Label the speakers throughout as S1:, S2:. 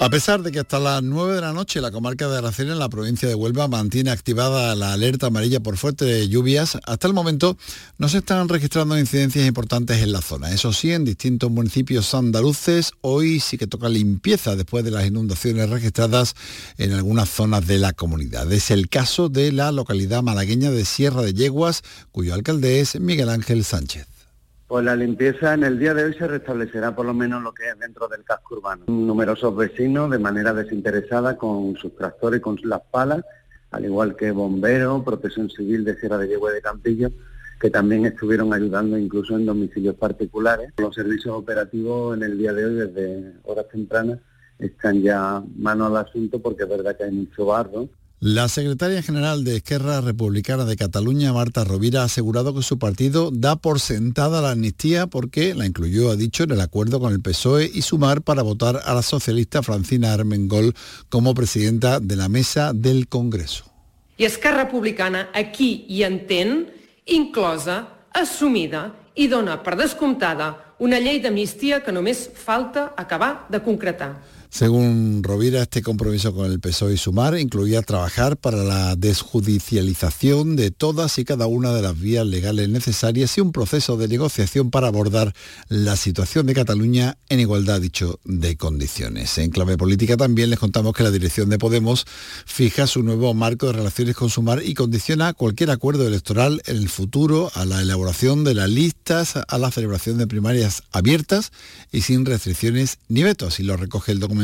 S1: A pesar de que hasta las 9 de la noche la comarca de Aracena en la provincia de Huelva mantiene activada la alerta amarilla por fuertes lluvias, hasta el momento no se están registrando incidencias importantes en la zona. Eso sí, en distintos municipios andaluces hoy sí que toca limpieza después de las inundaciones registradas en algunas zonas de la comunidad. Es el caso de la localidad malagueña de Sierra de Yeguas, cuyo alcalde es Miguel Ángel Sánchez.
S2: Pues la limpieza en el día de hoy se restablecerá por lo menos lo que es dentro del casco urbano. Numerosos vecinos de manera desinteresada con sus tractores, con las palas, al igual que bomberos, protección civil de Sierra de Yegua de Campillo, que también estuvieron ayudando incluso en domicilios particulares. Los servicios operativos en el día de hoy, desde horas tempranas, están ya mano al asunto porque es verdad que hay mucho barro
S1: la secretaria general de Esquerra Republicana de Cataluña, Marta Rovira, ha asegurado que su partido da por sentada la amnistía porque la incluyó, ha dicho, en el acuerdo con el PSOE y Sumar para votar a la socialista Francina Armengol como presidenta de la mesa del Congreso.
S3: Y Esquerra Republicana aquí y entén, inclosa, assumida y dona per descomptada una de d'amnistia que només falta acabar de concretar.
S1: Según Rovira, este compromiso con el PSOE y Sumar incluía trabajar para la desjudicialización de todas y cada una de las vías legales necesarias y un proceso de negociación para abordar la situación de Cataluña en igualdad, dicho, de condiciones. En clave política también les contamos que la dirección de Podemos fija su nuevo marco de relaciones con Sumar y condiciona cualquier acuerdo electoral en el futuro a la elaboración de las listas, a la celebración de primarias abiertas y sin restricciones ni vetos. Y lo recoge el documento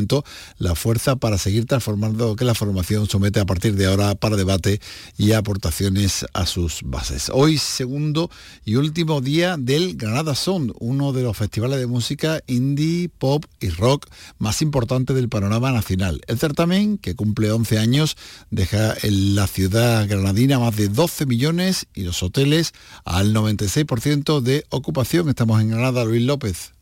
S1: la fuerza para seguir transformando que la formación somete a partir de ahora para debate y aportaciones a sus bases. Hoy segundo y último día del Granada Sound, uno de los festivales de música indie, pop y rock más importantes del panorama nacional. El certamen, que cumple 11 años, deja en la ciudad granadina más de 12 millones y los hoteles al 96% de ocupación. Estamos en Granada, Luis López.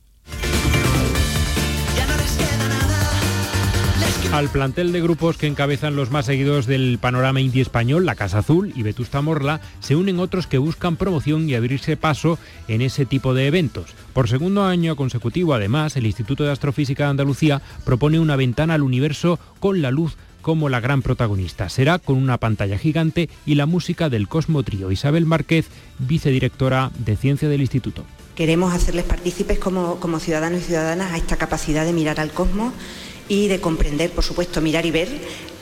S4: Al plantel de grupos que encabezan los más seguidos del panorama indie español, la Casa Azul y Vetusta Morla, se unen otros que buscan promoción y abrirse paso en ese tipo de eventos. Por segundo año consecutivo, además, el Instituto de Astrofísica de Andalucía propone una ventana al universo con la luz como la gran protagonista. Será con una pantalla gigante y la música del Cosmo Trío. Isabel Márquez, vicedirectora de Ciencia del Instituto.
S5: Queremos hacerles partícipes como, como ciudadanos y ciudadanas a esta capacidad de mirar al cosmos y de comprender, por supuesto, mirar y ver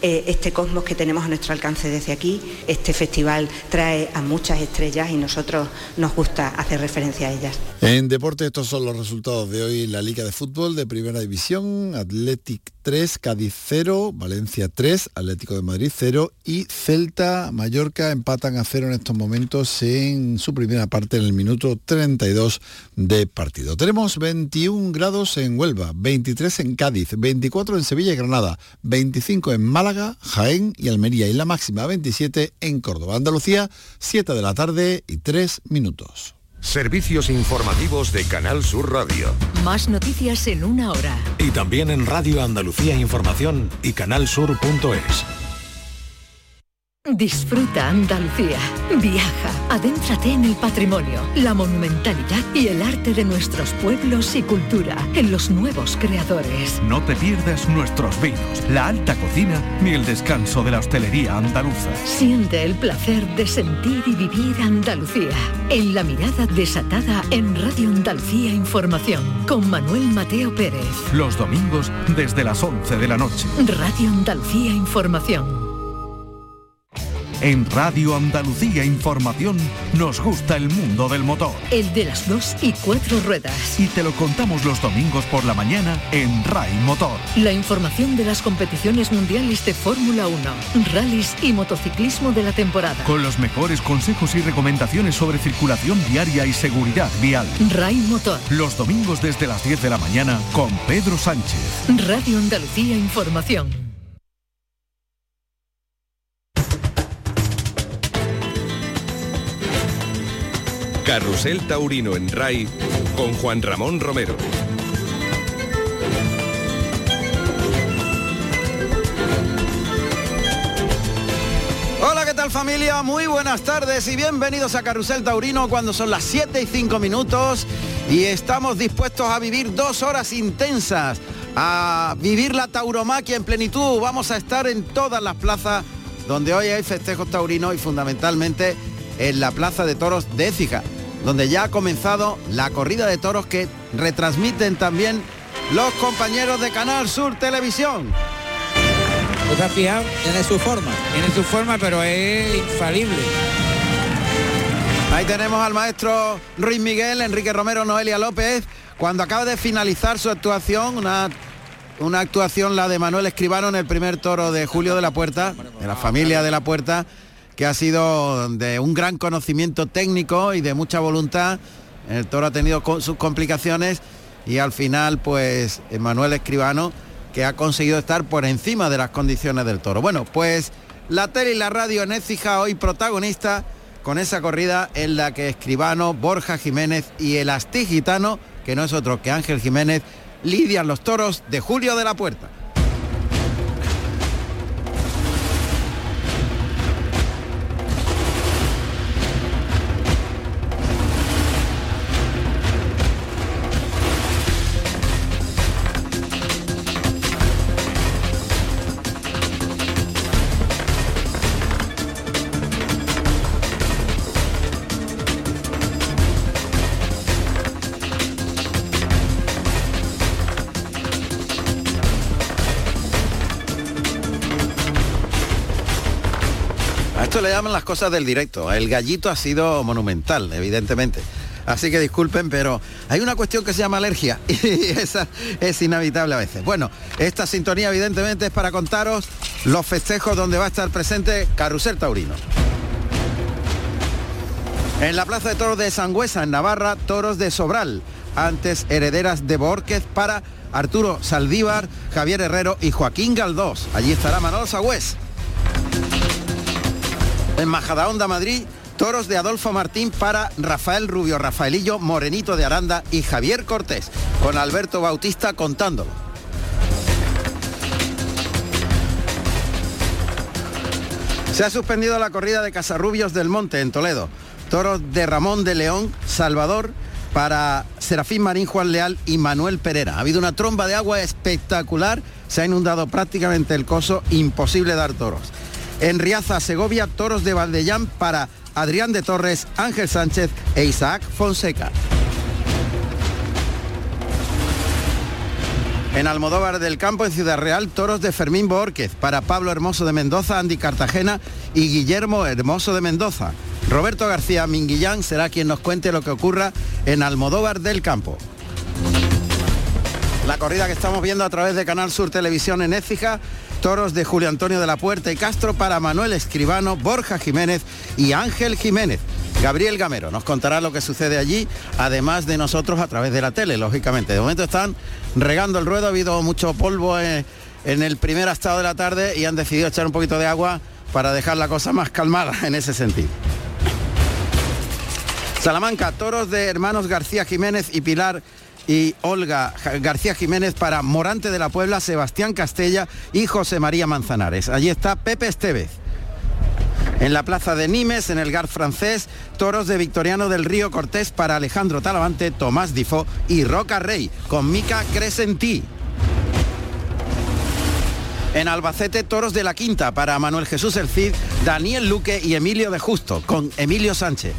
S5: eh, este cosmos que tenemos a nuestro alcance desde aquí. Este festival trae a muchas estrellas y nosotros nos gusta hacer referencia a ellas.
S1: En deporte estos son los resultados de hoy la Liga de Fútbol de Primera División. Athletic 3, Cádiz 0, Valencia 3, Atlético de Madrid 0 y Celta, Mallorca empatan a 0 en estos momentos en su primera parte en el minuto 32 de partido. Tenemos 21 grados en Huelva, 23 en Cádiz, 24 en Sevilla y Granada, 25 en Málaga Jaén y Almería y la máxima 27 en Córdoba. Andalucía, 7 de la tarde y 3 minutos.
S6: Servicios informativos de Canal Sur Radio.
S7: Más noticias en una hora.
S6: Y también en Radio Andalucía Información y canalsur.es.
S7: Disfruta Andalucía. Viaja, adéntrate en el patrimonio, la monumentalidad y el arte de nuestros pueblos y cultura, en los nuevos creadores.
S8: No te pierdas nuestros vinos, la alta cocina ni el descanso de la hostelería andaluza.
S7: Siente el placer de sentir y vivir Andalucía. En la mirada desatada en Radio Andalucía Información, con Manuel Mateo Pérez.
S8: Los domingos desde las 11 de la noche.
S7: Radio Andalucía Información.
S8: En Radio Andalucía Información nos gusta el mundo del motor.
S7: El de las dos y cuatro ruedas.
S8: Y te lo contamos los domingos por la mañana en RAI Motor.
S7: La información de las competiciones mundiales de Fórmula 1, rallies y motociclismo de la temporada.
S8: Con los mejores consejos y recomendaciones sobre circulación diaria y seguridad vial.
S7: RAI Motor.
S8: Los domingos desde las 10 de la mañana con Pedro Sánchez.
S7: Radio Andalucía Información.
S6: Carrusel Taurino en RAI con Juan Ramón Romero.
S9: Hola, ¿qué tal? familia? Muy buenas tardes y bienvenidos a Carrusel Taurino cuando son las 7 y 5 minutos y estamos dispuestos a vivir dos horas intensas, a vivir la tauromaquia en plenitud. Vamos a estar en todas las plazas donde hoy hay festejos taurinos y fundamentalmente en la Plaza de Toros de Écija, donde ya ha comenzado la corrida de toros que retransmiten también los compañeros de Canal Sur Televisión.
S10: ¿Os has fijado? Tiene su forma. Tiene su forma, pero es infalible.
S9: Ahí tenemos al maestro Ruiz Miguel, Enrique Romero, Noelia López, cuando acaba de finalizar su actuación, una, una actuación la de Manuel Escribano en el primer toro de Julio de la Puerta, de la familia de la Puerta, que ha sido de un gran conocimiento técnico y de mucha voluntad. El toro ha tenido sus complicaciones y al final pues Manuel Escribano que ha conseguido estar por encima de las condiciones del toro. Bueno, pues la tele y la radio en Écija hoy protagonista con esa corrida en la que Escribano, Borja Jiménez y el Asti Gitano, que no es otro que Ángel Jiménez, lidian los toros de Julio de la Puerta. Le llaman las cosas del directo. El gallito ha sido monumental, evidentemente. Así que disculpen, pero hay una cuestión que se llama alergia y esa es inevitable a veces. Bueno, esta sintonía evidentemente es para contaros los festejos donde va a estar presente Carrusel Taurino. En la Plaza de Toros de Sangüesa, en Navarra, toros de Sobral, antes herederas de Borquez para Arturo Saldívar, Javier Herrero y Joaquín Galdós. Allí estará Manolo Sagüez. En Majadahonda, Madrid, toros de Adolfo Martín para Rafael Rubio, Rafaelillo, Morenito de Aranda y Javier Cortés, con Alberto Bautista contándolo. Se ha suspendido la corrida de Casarrubios del Monte en Toledo. Toros de Ramón de León, Salvador, para Serafín Marín, Juan Leal y Manuel Pereira. Ha habido una tromba de agua espectacular, se ha inundado prácticamente el coso, imposible dar toros. En Riaza, Segovia, toros de Valdellán para Adrián de Torres, Ángel Sánchez e Isaac Fonseca. En Almodóvar del Campo, en Ciudad Real, toros de Fermín Borquez para Pablo Hermoso de Mendoza, Andy Cartagena y Guillermo Hermoso de Mendoza. Roberto García Minguillán será quien nos cuente lo que ocurra en Almodóvar del Campo. La corrida que estamos viendo a través de Canal Sur Televisión en Écija Toros de Julio Antonio de la Puerta y Castro para Manuel Escribano, Borja Jiménez y Ángel Jiménez. Gabriel Gamero nos contará lo que sucede allí, además de nosotros a través de la tele, lógicamente. De momento están regando el ruedo, ha habido mucho polvo en, en el primer estado de la tarde y han decidido echar un poquito de agua para dejar la cosa más calmada en ese sentido. Salamanca, toros de hermanos García Jiménez y Pilar y Olga García Jiménez para Morante de la Puebla, Sebastián Castella y José María Manzanares. Allí está Pepe Estevez. En la plaza de Nimes, en el Gar francés, toros de Victoriano del Río Cortés para Alejandro Talavante, Tomás Difo y Roca Rey, con Mica Crescentí. En Albacete, toros de la Quinta para Manuel Jesús El Cid, Daniel Luque y Emilio de Justo, con Emilio Sánchez.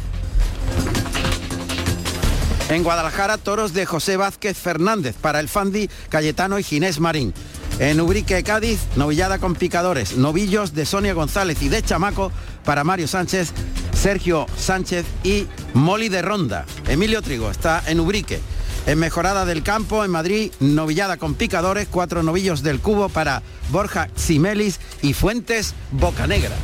S9: En Guadalajara, toros de José Vázquez Fernández para el Fandi, Cayetano y Ginés Marín. En Ubrique, Cádiz, novillada con picadores, novillos de Sonia González y de Chamaco para Mario Sánchez, Sergio Sánchez y Moli de Ronda. Emilio Trigo está en Ubrique. En Mejorada del Campo, en Madrid, novillada con picadores, cuatro novillos del Cubo para Borja Simelis y Fuentes Bocanegra.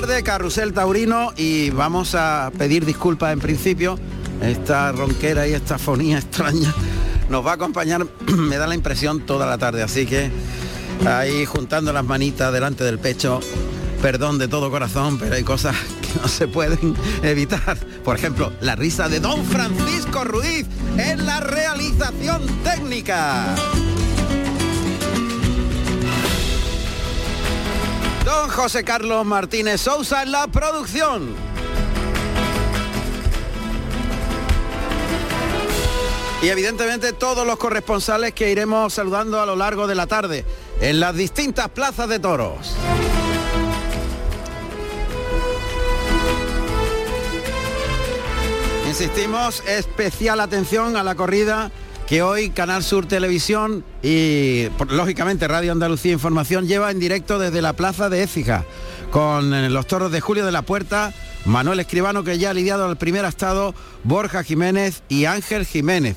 S9: Tarde, Carrusel Taurino, y vamos a pedir disculpas en principio, esta ronquera y esta fonía extraña nos va a acompañar, me da la impresión, toda la tarde. Así que ahí juntando las manitas delante del pecho, perdón de todo corazón, pero hay cosas que no se pueden evitar. Por ejemplo, la risa de don Francisco Ruiz en la realización técnica. José Carlos Martínez Sousa en la producción. Y evidentemente todos los corresponsales que iremos saludando a lo largo de la tarde en las distintas plazas de toros. Insistimos, especial atención a la corrida que hoy Canal Sur Televisión y por- lógicamente Radio Andalucía Información lleva en directo desde la plaza de Écija con eh, los toros de Julio de la Puerta, Manuel Escribano que ya ha lidiado al primer estado, Borja Jiménez y Ángel Jiménez.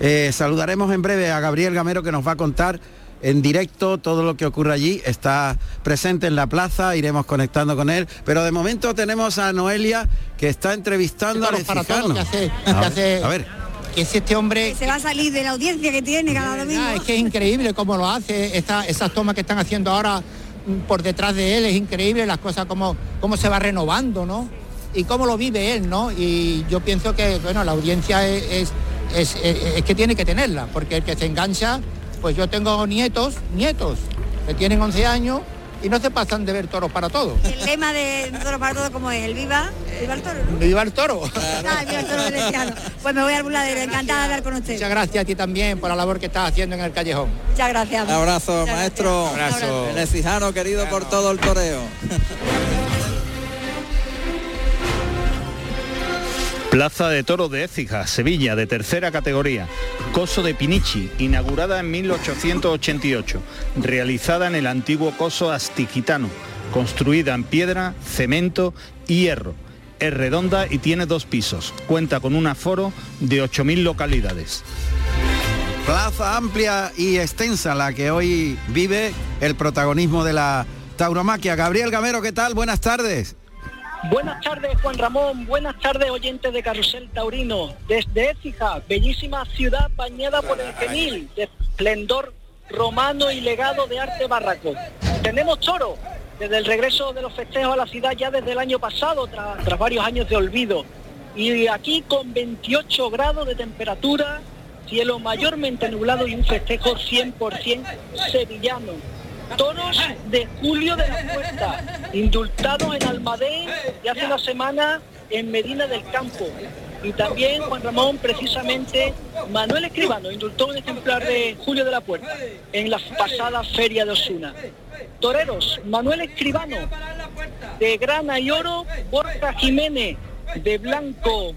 S9: Eh, saludaremos en breve a Gabriel Gamero que nos va a contar en directo todo lo que ocurre allí. Está presente en la plaza, iremos conectando con él. Pero de momento tenemos a Noelia que está entrevistando
S11: que hace-
S9: A
S11: que
S9: ver,
S11: hace-
S9: a ver.
S11: Que es este hombre
S12: Se va a salir de la audiencia que tiene cada domingo.
S11: Es que es increíble cómo lo hace, esta- esas tomas que están haciendo ahora mm, por detrás de él, es increíble las cosas como cómo se va renovando, ¿no? Y cómo lo vive él, ¿no? Y yo pienso que, bueno, la audiencia es, es, es- es- es que tiene que tenerla, porque el que se engancha, pues yo tengo nietos, nietos, que tienen 11 años y no se pasan de ver toros para todos.
S12: El lema de Toro para Todo como es, el viva, viva el toro, ¿no?
S11: ¡Viva el toro!
S12: Ah, viva el toro veneciano. Pues me voy al burladero, encantada de hablar con usted.
S11: Muchas gracias a ti también por la labor que estás haciendo en el callejón.
S12: Muchas gracias.
S10: Un abrazo,
S12: Muchas
S10: maestro.
S12: gracias.
S11: Abrazo.
S10: El ecijano querido por todo el toreo.
S13: Plaza de Toro de Écija, Sevilla, de tercera categoría. Coso de Pinichi, inaugurada en 1888, realizada en el antiguo coso astigitano, construida en piedra, cemento y hierro. Es redonda y tiene dos pisos. Cuenta con un aforo de 8.000 localidades.
S9: Plaza amplia y extensa la que hoy vive el protagonismo de la tauromaquia. Gabriel Gamero, ¿qué tal? Buenas tardes.
S14: Buenas tardes, Juan Ramón. Buenas tardes, oyentes de Carrusel Taurino. Desde Écija, bellísima ciudad bañada por el genil de esplendor romano y legado de arte barraco. Tenemos toro desde el regreso de los festejos a la ciudad ya desde el año pasado, tra- tras varios años de olvido. Y aquí con 28 grados de temperatura, cielo mayormente nublado y un festejo 100% sevillano. Toros de Julio de la Puerta, indultados en Almadén y hace una semana en Medina del Campo. Y también, Juan Ramón, precisamente, Manuel Escribano indultó un ejemplar de Julio de la Puerta en la pasada feria de Osuna. Toreros, Manuel Escribano, de grana y oro, Borja Jiménez, de blanco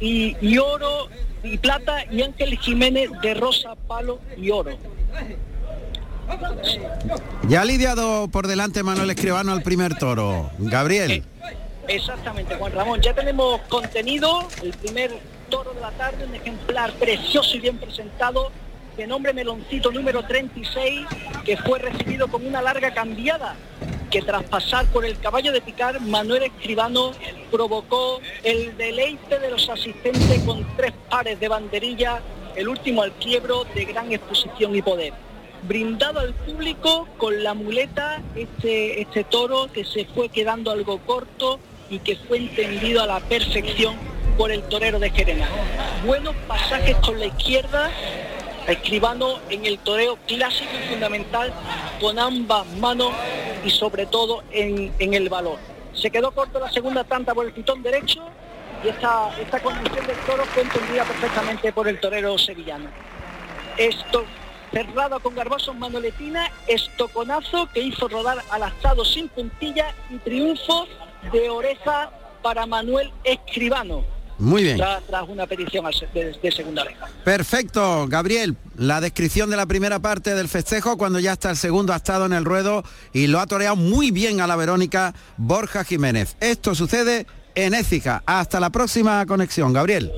S14: y, y oro y plata, y Ángel Jiménez, de rosa, palo y oro.
S9: Ya ha lidiado por delante Manuel Escribano al primer toro. Gabriel.
S14: Exactamente, Juan Ramón. Ya tenemos contenido, el primer toro de la tarde, un ejemplar precioso y bien presentado, de nombre Meloncito número 36, que fue recibido con una larga cambiada, que tras pasar por el caballo de picar, Manuel Escribano provocó el deleite de los asistentes con tres pares de banderilla, el último al quiebro de gran exposición y poder brindado al público con la muleta este, este toro que se fue quedando algo corto y que fue entendido a la perfección por el torero de Gerena. Buenos pasajes con la izquierda, escribano en el toreo clásico y fundamental con ambas manos y sobre todo en, en el valor. Se quedó corto la segunda tanta por el pitón derecho y esta, esta condición del toro fue entendida perfectamente por el torero sevillano. Esto cerrado con Garboso en Manoletina, estoconazo que hizo rodar al astado sin puntilla y triunfo de oreja para Manuel Escribano.
S9: Muy bien.
S14: Tras, tras una petición de, de segunda oreja.
S9: Perfecto, Gabriel. La descripción de la primera parte del festejo cuando ya está el segundo ha estado en el ruedo y lo ha toreado muy bien a la Verónica Borja Jiménez. Esto sucede en Écija. Hasta la próxima conexión, Gabriel.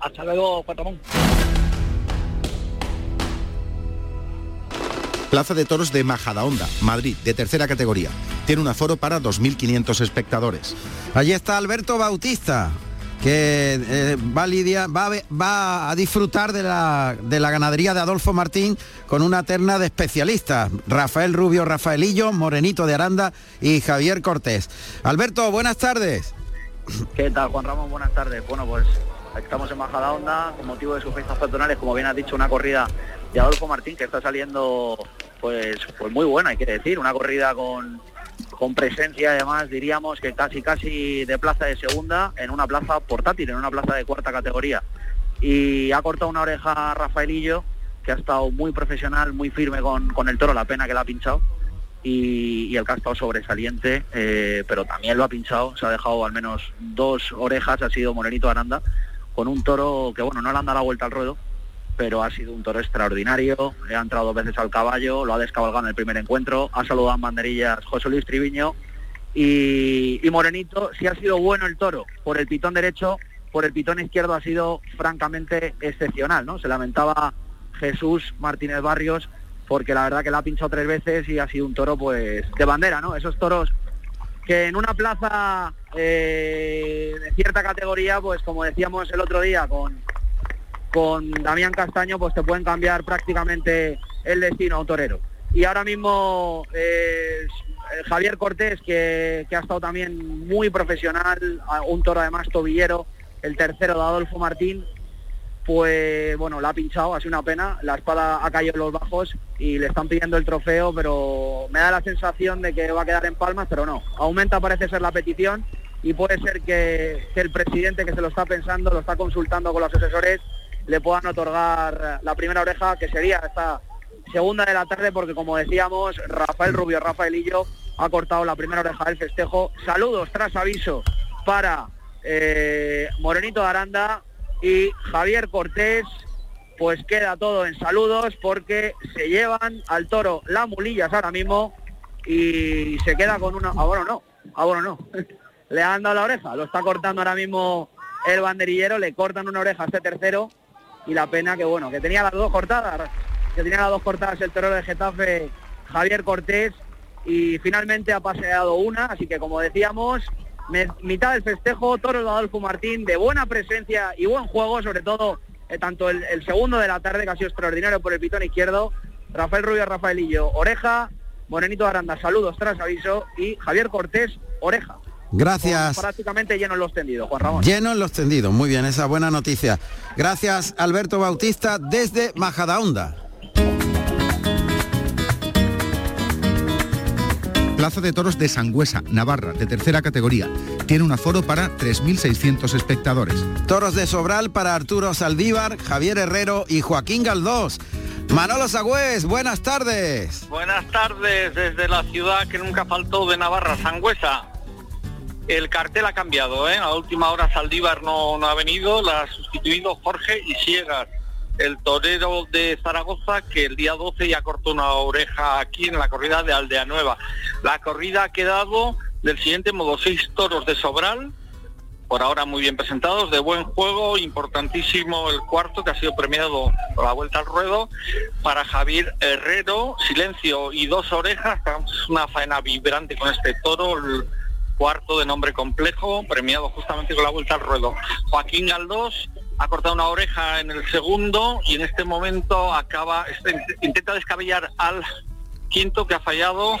S14: Hasta luego, Juan
S15: Plaza de Toros de Majadahonda, Madrid, de tercera categoría. Tiene un aforo para 2.500 espectadores.
S9: Allí está Alberto Bautista, que eh, va a disfrutar de la, de la ganadería de Adolfo Martín con una terna de especialistas. Rafael Rubio, Rafaelillo, Morenito de Aranda y Javier Cortés. Alberto, buenas tardes.
S16: ¿Qué tal, Juan Ramón? Buenas tardes. Bueno, pues estamos en Majadahonda con motivo de sus fiestas patronales, como bien has dicho, una corrida de Adolfo Martín que está saliendo pues, pues muy buena, hay que decir, una corrida con, con presencia además diríamos que casi casi de plaza de segunda en una plaza portátil, en una plaza de cuarta categoría. Y ha cortado una oreja a Rafaelillo, que ha estado muy profesional, muy firme con, con el toro, la pena que la ha pinchado. Y, y el que ha estado sobresaliente, eh, pero también lo ha pinchado, se ha dejado al menos dos orejas, ha sido Morenito Aranda, con un toro que bueno, no le han dado la vuelta al ruedo, pero ha sido un toro extraordinario, le ha entrado dos veces al caballo, lo ha descabalgado en el primer encuentro, ha saludado en banderillas José Luis Triviño y, y Morenito, si ha sido bueno el toro por el pitón derecho, por el pitón izquierdo ha sido francamente excepcional, ¿no? Se lamentaba Jesús Martínez Barrios porque la verdad que la ha pinchado tres veces y ha sido un toro pues de bandera, ¿no? Esos toros que en una plaza eh, de cierta categoría, pues como decíamos el otro día con, con Damián Castaño, pues te pueden cambiar prácticamente el destino a un torero. Y ahora mismo eh, Javier Cortés, que, que ha estado también muy profesional, un toro además tobillero, el tercero de Adolfo Martín, pues bueno, la ha pinchado, ha sido una pena, la espada ha caído en los bajos y le están pidiendo el trofeo, pero me da la sensación de que va a quedar en palmas, pero no, aumenta parece ser la petición y puede ser que el presidente que se lo está pensando, lo está consultando con los asesores, le puedan otorgar la primera oreja, que sería esta segunda de la tarde, porque como decíamos, Rafael Rubio, Rafaelillo, ha cortado la primera oreja del festejo. Saludos tras aviso para eh, Morenito Aranda y Javier Cortés, pues queda todo en saludos porque se llevan al toro las mulillas ahora mismo y se queda con una... Ah, bueno, no, ah, bueno, no. le han dado la oreja, lo está cortando ahora mismo el banderillero, le cortan una oreja a este tercero y la pena que, bueno, que tenía las dos cortadas, que tenía las dos cortadas el torero de Getafe, Javier Cortés, y finalmente ha paseado una, así que como decíamos, mitad del festejo, toro de Adolfo Martín, de buena presencia y buen juego, sobre todo eh, tanto el, el segundo de la tarde, que ha sido extraordinario por el pitón izquierdo, Rafael Rubio, Rafaelillo, oreja, Morenito Aranda, saludos tras aviso, y Javier Cortés, oreja.
S9: Gracias.
S16: Prácticamente llenos los tendidos, Juan Ramón.
S9: Llenos los tendidos, muy bien, esa buena noticia. Gracias Alberto Bautista desde Majadahonda.
S15: Plaza de Toros de Sangüesa, Navarra, de tercera categoría. Tiene un aforo para 3.600 espectadores.
S9: Toros de Sobral para Arturo Saldívar, Javier Herrero y Joaquín Galdós. Manolo Sagüez, buenas tardes.
S17: Buenas tardes desde la ciudad que nunca faltó de Navarra, Sangüesa. El cartel ha cambiado, ¿eh? A última hora Saldívar no, ha venido, la ha sustituido Jorge Isiegas, el torero de Zaragoza que el día 12 ya cortó una oreja aquí en la corrida de Aldea Nueva. La corrida ha quedado del siguiente modo, seis toros de Sobral, por ahora muy bien presentados, de buen juego, importantísimo el cuarto que ha sido premiado por la vuelta al ruedo para Javier Herrero, silencio y dos orejas, una faena vibrante con este toro, cuarto de nombre complejo, premiado justamente con la vuelta al ruedo. Joaquín Galdós ha cortado una oreja en el segundo y en este momento acaba, este- intenta descabellar al quinto que ha fallado,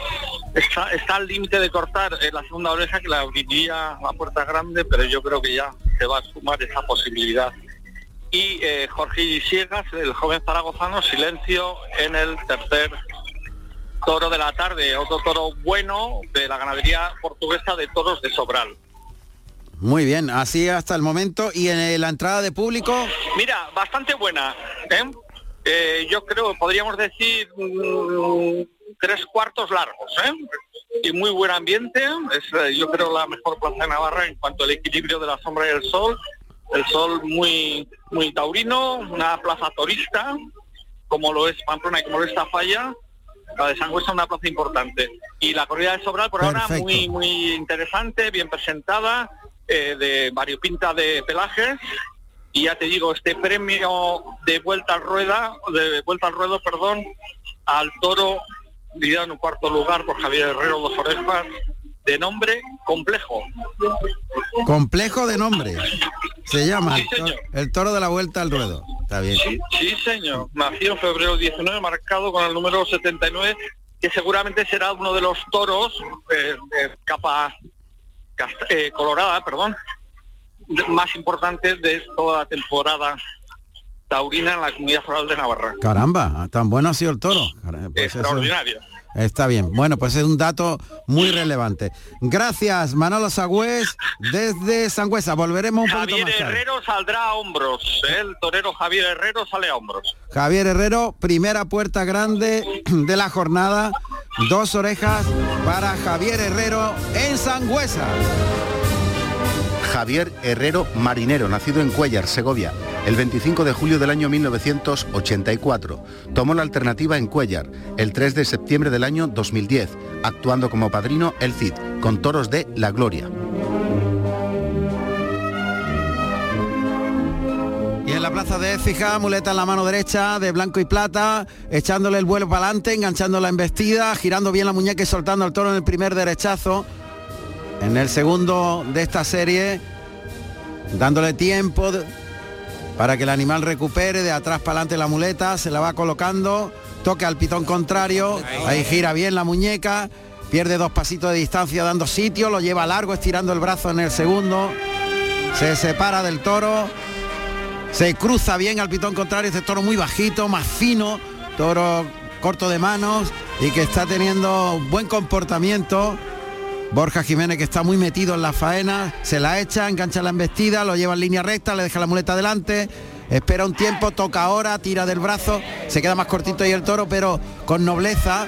S17: está, al límite de cortar eh, la segunda oreja que la abriría a puerta grande, pero yo creo que ya se va a sumar esa posibilidad. Y eh, Jorge Isiegas, el joven zaragozano, silencio en el tercer toro de la tarde, otro toro bueno de la ganadería portuguesa de toros de Sobral.
S9: Muy bien, así hasta el momento. Y en la entrada de público,
S17: Mira, bastante buena. ¿eh? Eh, yo creo, podríamos decir, mm, tres cuartos largos. ¿eh? Y muy buen ambiente. Es, eh, yo creo, la mejor plaza de Navarra en cuanto al equilibrio de la sombra y el sol. El sol muy, muy taurino, una plaza torista, como lo es Pamplona y como lo es Tafalla. La de Sangüesa una plaza importante. Y la corrida de Sobral por ahora muy, muy interesante, bien presentada, eh, de variopinta de pelajes y ya te digo este premio de vuelta al rueda de vuelta al ruedo perdón al toro liderado en un cuarto lugar por Javier Herrero dos orejas de nombre complejo
S9: complejo de nombre. Se llama
S17: Sí,
S9: el, toro, el toro de la vuelta al ruedo. Está bien.
S17: Sí, sí, señor. Nació en febrero 19, marcado con el número 79, que seguramente será uno de los toros eh, de capa eh, colorada, perdón, más importantes de toda la temporada taurina en la comunidad foral de Navarra.
S9: Caramba, tan bueno ha sido el toro. Pues eso-
S17: Extraordinario.
S9: Está bien. Bueno, pues es un dato muy relevante. Gracias, Manolo Sagüez, desde Sangüesa. Volveremos un poquito
S17: Javier
S9: más tarde.
S17: Herrero saldrá a hombros. El torero Javier Herrero sale a hombros.
S9: Javier Herrero, primera puerta grande de la jornada. Dos orejas para Javier Herrero en Sangüesa.
S15: Javier Herrero Marinero, nacido en Cuellar, Segovia, el 25 de julio del año 1984. Tomó la alternativa en Cuellar el 3 de septiembre del año 2010, actuando como padrino el Cid, con toros de La Gloria.
S9: Y en la plaza de Écija, muleta en la mano derecha de blanco y plata, echándole el vuelo para adelante, enganchando la embestida, girando bien la muñeca y soltando al toro en el primer derechazo. En el segundo de esta serie, dándole tiempo para que el animal recupere de atrás para adelante la muleta, se la va colocando, toca al pitón contrario, ahí gira bien la muñeca, pierde dos pasitos de distancia dando sitio, lo lleva largo estirando el brazo en el segundo, se separa del toro, se cruza bien al pitón contrario, este toro muy bajito, más fino, toro corto de manos y que está teniendo buen comportamiento. Borja Jiménez que está muy metido en la faena, se la echa, engancha la embestida, lo lleva en línea recta, le deja la muleta adelante, espera un tiempo, toca ahora, tira del brazo, se queda más cortito ahí el toro, pero con nobleza.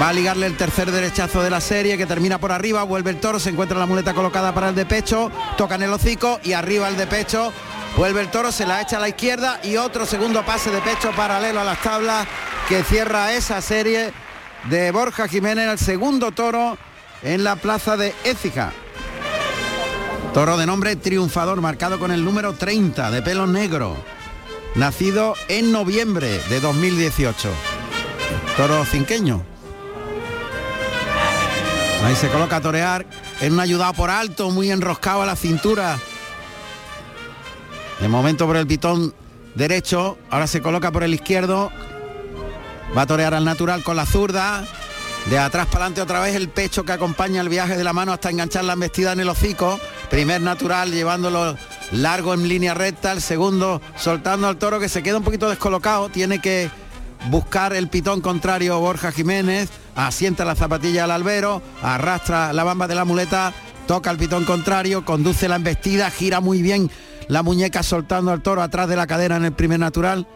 S9: Va a ligarle el tercer derechazo de la serie que termina por arriba, vuelve el toro, se encuentra la muleta colocada para el de pecho, toca en el hocico y arriba el de pecho, vuelve el toro, se la echa a la izquierda y otro segundo pase de pecho paralelo a las tablas que cierra esa serie de Borja Jiménez, el segundo toro en la plaza de Écija. Toro de nombre triunfador, marcado con el número 30 de pelo negro, nacido en noviembre de 2018. Toro cinqueño. Ahí se coloca a torear en un ayudado por alto, muy enroscado a la cintura. De momento por el pitón derecho, ahora se coloca por el izquierdo. Va a torear al natural con la zurda. De atrás para adelante otra vez el pecho que acompaña el viaje de la mano hasta enganchar la embestida en el hocico. Primer natural llevándolo largo en línea recta. El segundo soltando al toro que se queda un poquito descolocado. Tiene que buscar el pitón contrario Borja Jiménez. Asienta la zapatilla al albero. Arrastra la bamba de la muleta. Toca el pitón contrario. Conduce la embestida. Gira muy bien la muñeca soltando al toro atrás de la cadera en el primer natural.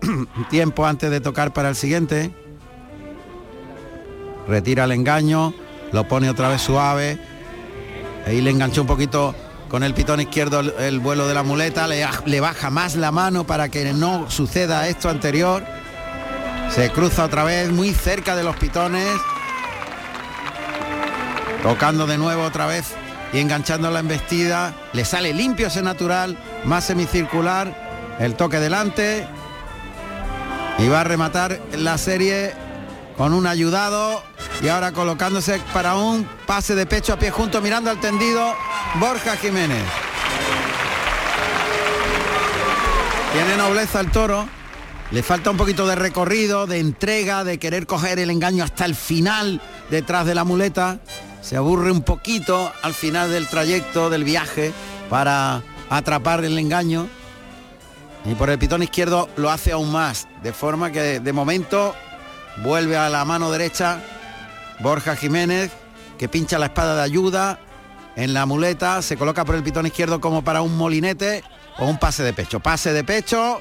S9: Tiempo antes de tocar para el siguiente retira el engaño, lo pone otra vez suave, ahí le enganchó un poquito con el pitón izquierdo el, el vuelo de la muleta, le, le baja más la mano para que no suceda esto anterior, se cruza otra vez muy cerca de los pitones, tocando de nuevo otra vez y enganchando la embestida, le sale limpio ese natural, más semicircular, el toque delante. Y va a rematar la serie con un ayudado y ahora colocándose para un pase de pecho a pie junto mirando al tendido Borja Jiménez. Tiene nobleza el toro, le falta un poquito de recorrido, de entrega, de querer coger el engaño hasta el final detrás de la muleta. Se aburre un poquito al final del trayecto, del viaje, para atrapar el engaño. Y por el pitón izquierdo lo hace aún más, de forma que de momento vuelve a la mano derecha Borja Jiménez, que pincha la espada de ayuda en la muleta, se coloca por el pitón izquierdo como para un molinete o un pase de pecho. Pase de pecho,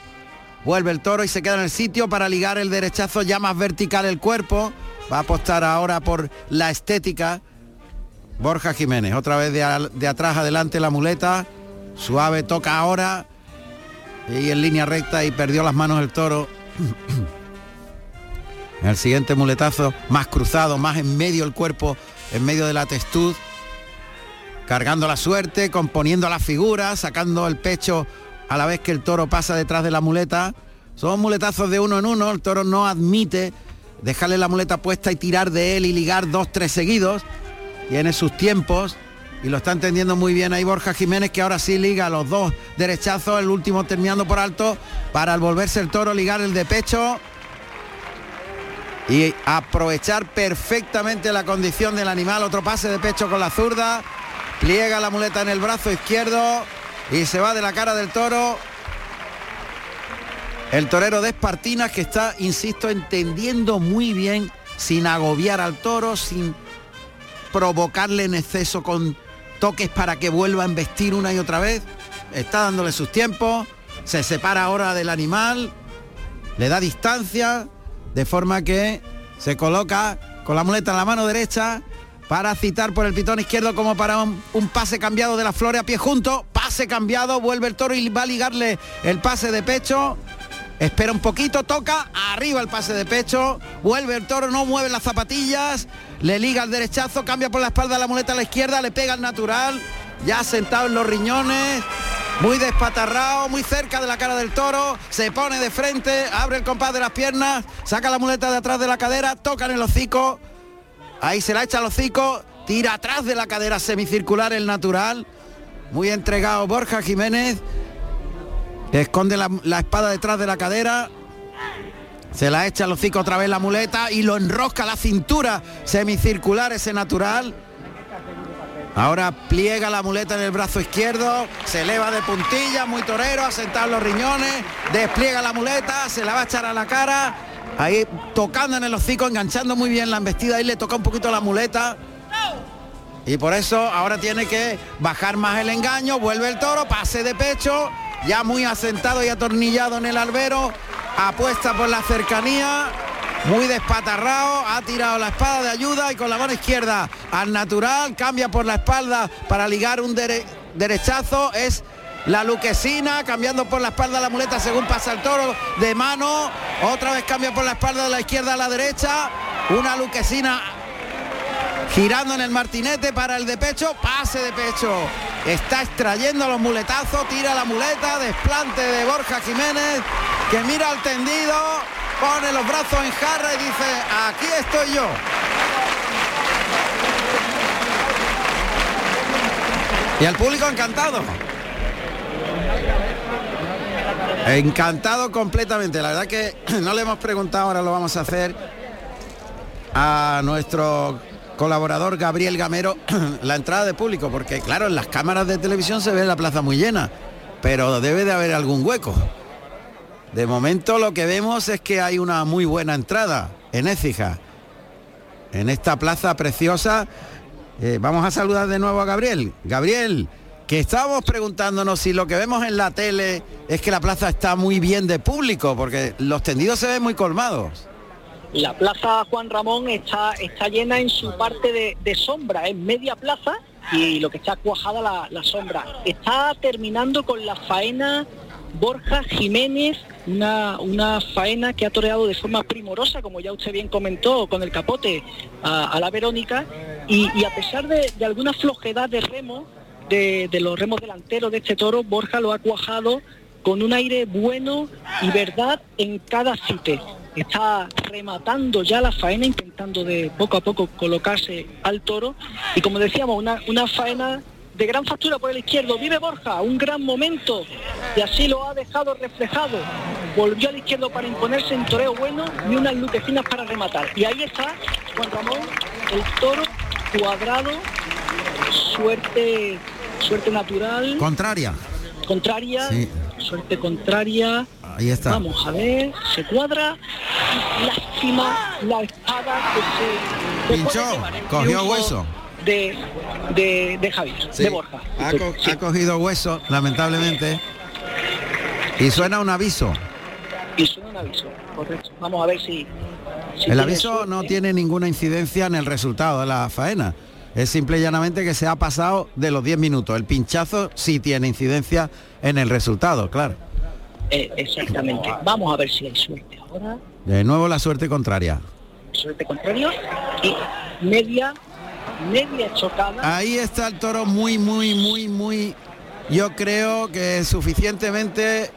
S9: vuelve el toro y se queda en el sitio para ligar el derechazo ya más vertical el cuerpo. Va a apostar ahora por la estética. Borja Jiménez, otra vez de, de atrás adelante la muleta, suave toca ahora y en línea recta y perdió las manos el toro. El siguiente muletazo más cruzado, más en medio el cuerpo, en medio de la testud, cargando la suerte, componiendo la figura, sacando el pecho a la vez que el toro pasa detrás de la muleta. Son muletazos de uno en uno, el toro no admite dejarle la muleta puesta y tirar de él y ligar dos, tres seguidos. Tiene sus tiempos y lo está entendiendo muy bien ahí Borja Jiménez que ahora sí liga los dos derechazos, el último terminando por alto para al volverse el toro ligar el de pecho y aprovechar perfectamente la condición del animal, otro pase de pecho con la zurda, pliega la muleta en el brazo izquierdo y se va de la cara del toro. El torero de Espartinas que está, insisto, entendiendo muy bien, sin agobiar al toro, sin provocarle en exceso con toques para que vuelva a embestir una y otra vez. Está dándole sus tiempos, se separa ahora del animal, le da distancia, de forma que se coloca con la muleta en la mano derecha para citar por el pitón izquierdo como para un, pase cambiado de la flores a pie junto, pase cambiado, vuelve el toro y va a ligarle el pase de pecho, espera un poquito, toca, arriba el pase de pecho, vuelve el toro, no mueve las zapatillas, le liga el derechazo, cambia por la espalda la muleta a la izquierda, le pega el natural, ya sentado en los riñones, muy despatarrado, muy cerca de la cara del toro, se pone de frente, abre el compás de las piernas, saca la muleta de atrás de la cadera, toca en el hocico, ahí se la echa al hocico, tira atrás de la cadera semicircular el natural, muy entregado Borja Jiménez, esconde la, la espada detrás de la cadera, se la echa al hocico otra vez la muleta y lo enrosca la cintura semicircular ese natural. Ahora pliega la muleta en el brazo izquierdo, se eleva de puntilla, muy torero, asentado los riñones, despliega la muleta, se la va a echar a la cara, ahí tocando en el hocico, enganchando muy bien la embestida, ahí le toca un poquito la muleta. Y por eso ahora tiene que bajar más el engaño, vuelve el toro, pase de pecho, ya muy asentado y atornillado en el albero, apuesta por la cercanía, muy despatarrado, ha tirado la espada de ayuda y con la mano izquierda al natural, cambia por la espalda para ligar un dere derechazo, es la luquesina, cambiando por la espalda la muleta según pasa el toro de mano, otra vez cambia por la espalda de la izquierda a la derecha, una luquesina girando en el martinete para el de pecho, pase de pecho, está extrayendo los muletazos, tira la muleta, desplante de Borja Jiménez, que mira al tendido, pone los brazos en jarra y dice, aquí estoy yo. Y el público encantado. Encantado completamente. La verdad que no le hemos preguntado, ahora lo vamos a hacer a nuestro colaborador Gabriel Gamero la entrada de público, porque claro, en las cámaras de televisión se ve la plaza muy llena, pero debe de haber algún hueco. De momento lo que vemos es que hay una muy buena entrada en Écija, en esta plaza preciosa. Eh, vamos a saludar de nuevo a Gabriel. Gabriel, que estábamos preguntándonos si lo que vemos en la tele es que la plaza está muy bien de público, porque los tendidos se ven muy colmados.
S14: La plaza Juan Ramón está, está llena en su parte de, sombra, es media plaza y lo que está cuajada la, la sombra. Está terminando con la faena Borja Jiménez, una, una, faena que ha toreado de forma primorosa, como ya usted bien comentó, con el capote a, la Verónica, y, y, a pesar de, de alguna flojedad de remo, de, de, los remos delanteros de este toro, Borja lo ha cuajado con un aire bueno y verdad en cada cite. Está rematando ya la faena, intentando de poco a poco colocarse al toro, y como decíamos, una, una faena de gran factura por el izquierdo, vive Borja, un gran momento y así lo ha dejado reflejado. Volvió al izquierdo para imponerse en toreo bueno y unas luquecinas para rematar. Y ahí está Juan Ramón, el toro cuadrado, suerte, suerte natural.
S9: Contraria.
S14: Contraria, sí. suerte contraria.
S9: Ahí está.
S14: Vamos a ver, se cuadra. Lástima la espada que se...
S9: Pinchó, cogió hueso
S14: de, de, de Javier, sí. de Borja.
S9: Ha, co sí. ha, cogido hueso, lamentablemente. Y suena un aviso.
S14: Y suena un aviso, correcto. Vamos a ver si... si
S9: el aviso suerte. no tiene ninguna incidencia en el resultado de la faena. Es simple y llanamente que se ha pasado de los 10 minutos. El pinchazo sí tiene incidencia en el resultado, claro.
S14: Eh, exactamente. Vamos a ver si hay suerte ahora.
S9: De nuevo la suerte contraria.
S14: Suerte contraria y media media chocada.
S9: Ahí está el toro muy, muy, muy, muy. Yo creo que suficientemente.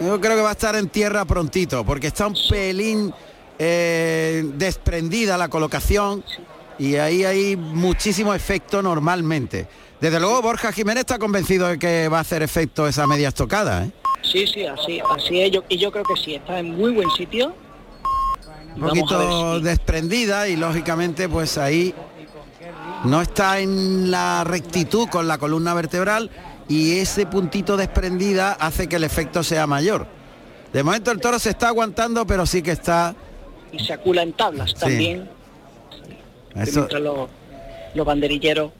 S9: Yo creo que va a estar en tierra prontito, porque está un pelín eh, desprendida la colocación. y ahí hay muchísimo efecto normalmente. Desde luego Borja Jiménez está convencido de que va a hacer efecto esa media estocada. ¿eh?
S14: Sí, sí, así, así es. Yo, y yo creo que sí, está en muy buen sitio.
S9: Un poquito desprendida y lógicamente pues ahí no está en la rectitud con la columna vertebral y ese puntito desprendida hace que el efecto sea mayor. De momento el toro se está aguantando, pero sí que está...
S14: Y se acula en tablas también.
S9: Eso-
S14: Mientras los, los banderilleros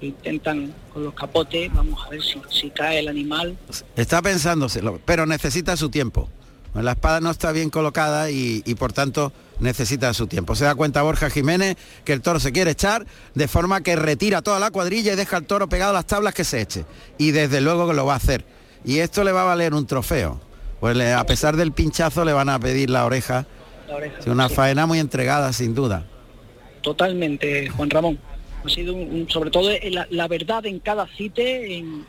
S14: intentan con los capotes, vamos a ver si, si cae el animal.
S9: Está pensándoselo, pero necesita su tiempo. La espada no está bien colocada y, y, por tanto necesita su tiempo. Se da cuenta Borja Jiménez que el toro se quiere echar, de forma que retira toda la cuadrilla y deja al toro pegado a las tablas que se eche. Y desde luego que lo va a hacer. Y esto le va a valer un trofeo. Pues le- a pesar del pinchazo le van a pedir la oreja.
S14: La oreja,
S9: Es una
S14: sí.
S9: faena muy entregada, sin duda.
S14: Totalmente, Juan Ramón. Ha sido un- sobre todo eh, la, la verdad en cada cite, en,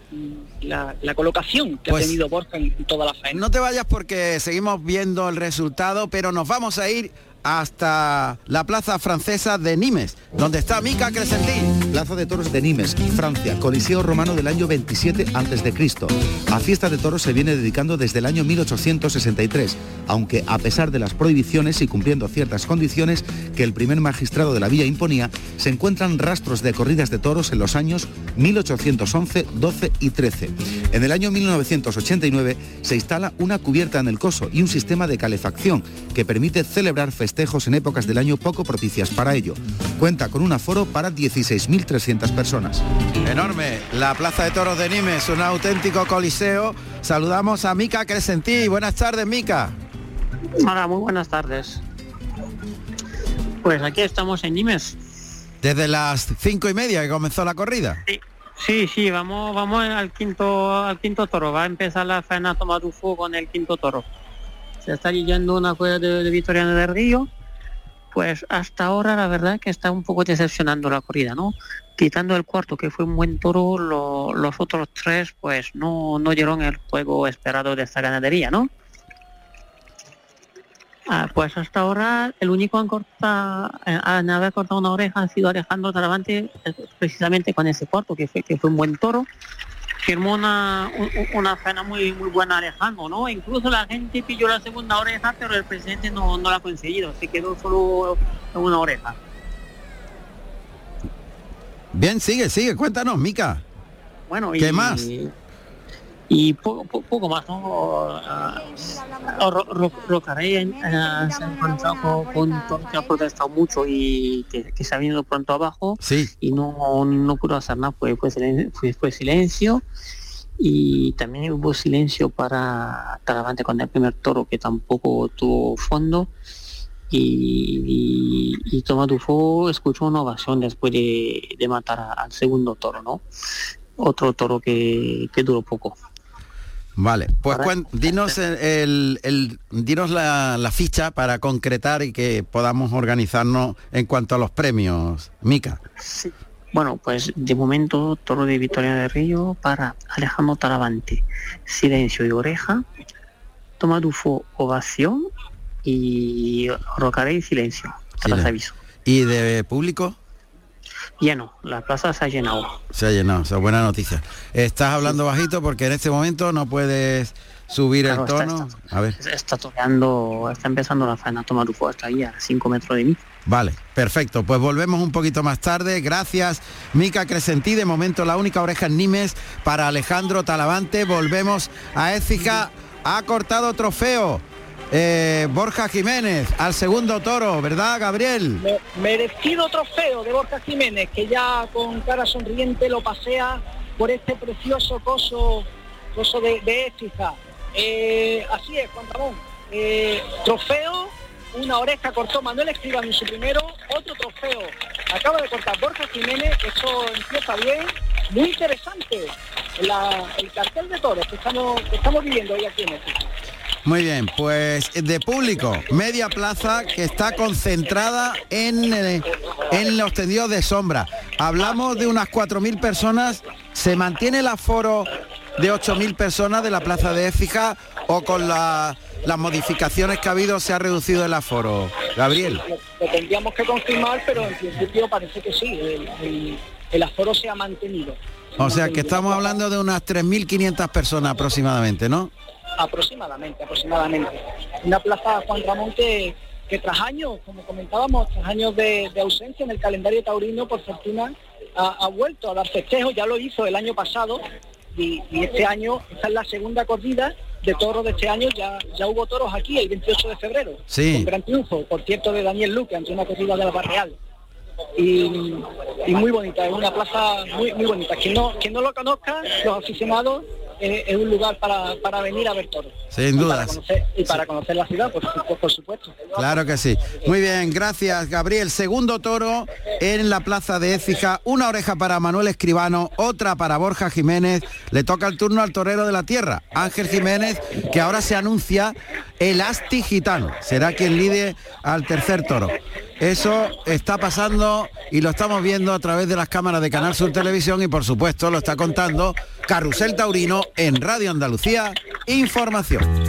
S14: la, la colocación que
S9: Pues-
S14: ha tenido Borja en, en toda la faena.
S9: No te vayas porque seguimos viendo el resultado, pero nos vamos a ir hasta la plaza francesa de Nimes, donde está Mica Crescentín.
S15: Plaza de Toros de Nimes, Francia, Coliseo romano del año 27 a.C. A fiesta de toros se viene dedicando desde el año 1863, aunque a pesar de las prohibiciones y cumpliendo ciertas condiciones que el primer magistrado de la villa imponía, se encuentran rastros de corridas de toros en los años 1811, 12 y 13. En el año 1989 se instala una cubierta en el coso y un sistema de calefacción que permite celebrar festejos en épocas del año poco propicias para ello. Cuenta con un aforo para 16.300 personas.
S9: Enorme, la plaza de toros de Nimes, un auténtico coliseo. Saludamos a Mica Crescentí. Buenas tardes, Mica.
S18: Hola, muy buenas tardes. Pues aquí estamos en Nimes.
S9: Desde las cinco y media que comenzó la corrida.
S18: Sí, sí, vamos, vamos al quinto, al quinto toro. Va a empezar la faena Tomatufo con el quinto toro. Se está yendo una cueva de, de Victoriano del Río. Pues hasta ahora la verdad que está un poco decepcionando la corrida, ¿no? Quitando el cuarto que fue un buen toro, lo- los otros tres pues no, no dieron el juego esperado de esta ganadería, ¿no? Ah, pues hasta ahora el único en, corta, en- en haber cortado una oreja ha sido Alejandro Taravante, eh, precisamente con ese cuarto, que fue, que fue un buen toro. Firmó una, un- un- una faena muy muy buena Alejandro, ¿no? Incluso la gente pilló la segunda oreja, pero el presidente no, no la ha conseguido, se quedó solo en una oreja.
S9: Bien, sigue, sigue, cuéntanos, Mica.
S18: Bueno, y,
S9: ¿Qué más?
S18: Y poco, po- poco más, ¿no? Ah, Ro- Ro- Rocarey eh, se ha encontrado con, con un toro que ha protestado mucho y que, que se ha venido pronto abajo
S9: Sí.
S18: y no, no pudo hacer nada, fue, fue, silen- fue- fue silencio y también hubo silencio para Taravante con el primer toro que tampoco tuvo fondo y, y, y Tomás Dufo escuchó una ovación después de, de matar a- al segundo toro, ¿no? Otro toro que, que duró poco.
S9: Vale, pues dinos el, el- el- dinos la, la ficha para concretar y que podamos organizarnos en cuanto a los premios, Mica.
S18: Bueno, pues de momento toro de Victoria de Río para Alejandro Taravante, silencio y oreja, Tomás Dufo ovación y Rocarey silencio, tras aviso.
S9: ¿Y de público?
S18: Lleno, la plaza se ha llenado.
S9: Se ha llenado, o sea, buena noticia. Estás hablando bajito porque en este momento no puedes subir
S18: Claro,
S9: el
S18: está-
S9: tono. A ver,
S18: Está toreando, está empezando la faena Tomás Dufo, está ahí a 5 metros de mí.
S9: vale, perfecto. Pues volvemos un poquito más tarde. Gracias, Mica Crescentí. De momento la única oreja en Nimes para Alejandro Talavante. Volvemos a Écija. Ha cortado trofeo. Eh, Borja Jiménez al segundo toro, ¿verdad, Gabriel?
S14: Me- merecido trofeo de Borja Jiménez, que ya con cara sonriente lo pasea por este precioso coso, coso de, de. Eh, así es, Juan Ramón. Eh, trofeo, una oreja cortó Manuel Escribano en su primero, otro trofeo acaba de cortar Borja Jiménez, eso empieza bien, muy interesante el cartel de toros que estamos, viviendo hoy aquí en Écija.
S9: Muy bien, pues de público, media plaza que está concentrada en, eh, en los tendidos de sombra. Hablamos de unas 4.000 personas. ¿Se mantiene el aforo de 8.000 personas de la plaza de Écija o con la, las modificaciones que ha habido se ha reducido el aforo. Gabriel.
S14: Lo tendríamos que confirmar, pero en principio parece que sí, el, el- el aforo se ha mantenido.
S9: O sea que estamos hablando de unas 3.500 personas aproximadamente, ¿no?
S14: Aproximadamente, aproximadamente. Una plaza Juan Ramón que, que tras años, como comentábamos, tras años de, de ausencia en el calendario taurino, por fortuna, ha, ha vuelto a dar festejo, ya lo hizo el año pasado y, y este año, esta es la segunda corrida de toros de este año, ya, ya hubo toros aquí el 28 de febrero,
S9: Sí.
S14: con gran triunfo, por cierto, de Daniel Luque, ante una corrida de la Barreal. Y, y muy bonita, es una plaza muy, muy bonita. Quien no, quien no lo conozca, los aficionados, es un lugar para, para venir a ver toros.
S9: Sin
S14: conocer- y para conocer la ciudad, por, supu- por supuesto.
S9: Claro que sí. Muy bien, gracias Gabriel. Segundo toro en la plaza de Écija. Una oreja para Manuel Escribano, otra para Borja Jiménez. Le toca el turno al torero de la tierra, Ángel Jiménez, que ahora se anuncia el Asti Gitano. Será quien lide al tercer toro. Eso está pasando y lo estamos viendo a través de las cámaras de Canal Sur Televisión y por supuesto lo está contando Carrusel Taurino en Radio Andalucía Información.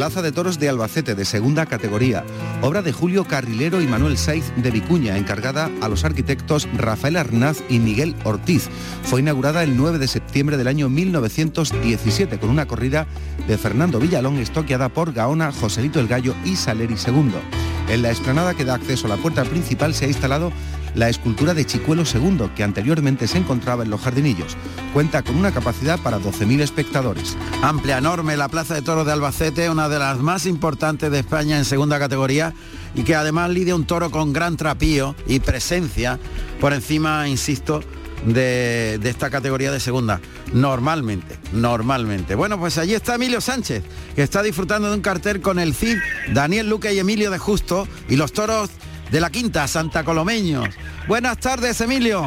S15: Plaza de Toros de Albacete de segunda categoría, obra de Julio Carrilero y Manuel Saiz de Vicuña, encargada a los arquitectos Rafael Arnaz y Miguel Ortiz. Fue inaugurada el 9 de septiembre del año 1917 con una corrida de Fernando Villalón estoqueada por Gaona, Joselito el Gallo y Saleri II. En la explanada que da acceso a la puerta principal se ha instalado la escultura de Chicuelo II, que anteriormente se encontraba en los jardinillos. Cuenta con una capacidad para 12.000 espectadores.
S9: Amplia, enorme, la Plaza de Toros de Albacete, una de las más importantes de España en segunda categoría y que además lidia un toro con gran trapío y presencia por encima, insisto, de, de esta categoría de segunda. Normalmente, normalmente. Bueno, pues allí está Emilio Sánchez, que está disfrutando de un cartel con el CID, Daniel Luque y Emilio de Justo y los toros de la quinta, Santa Colomeños. Buenas tardes, Emilio.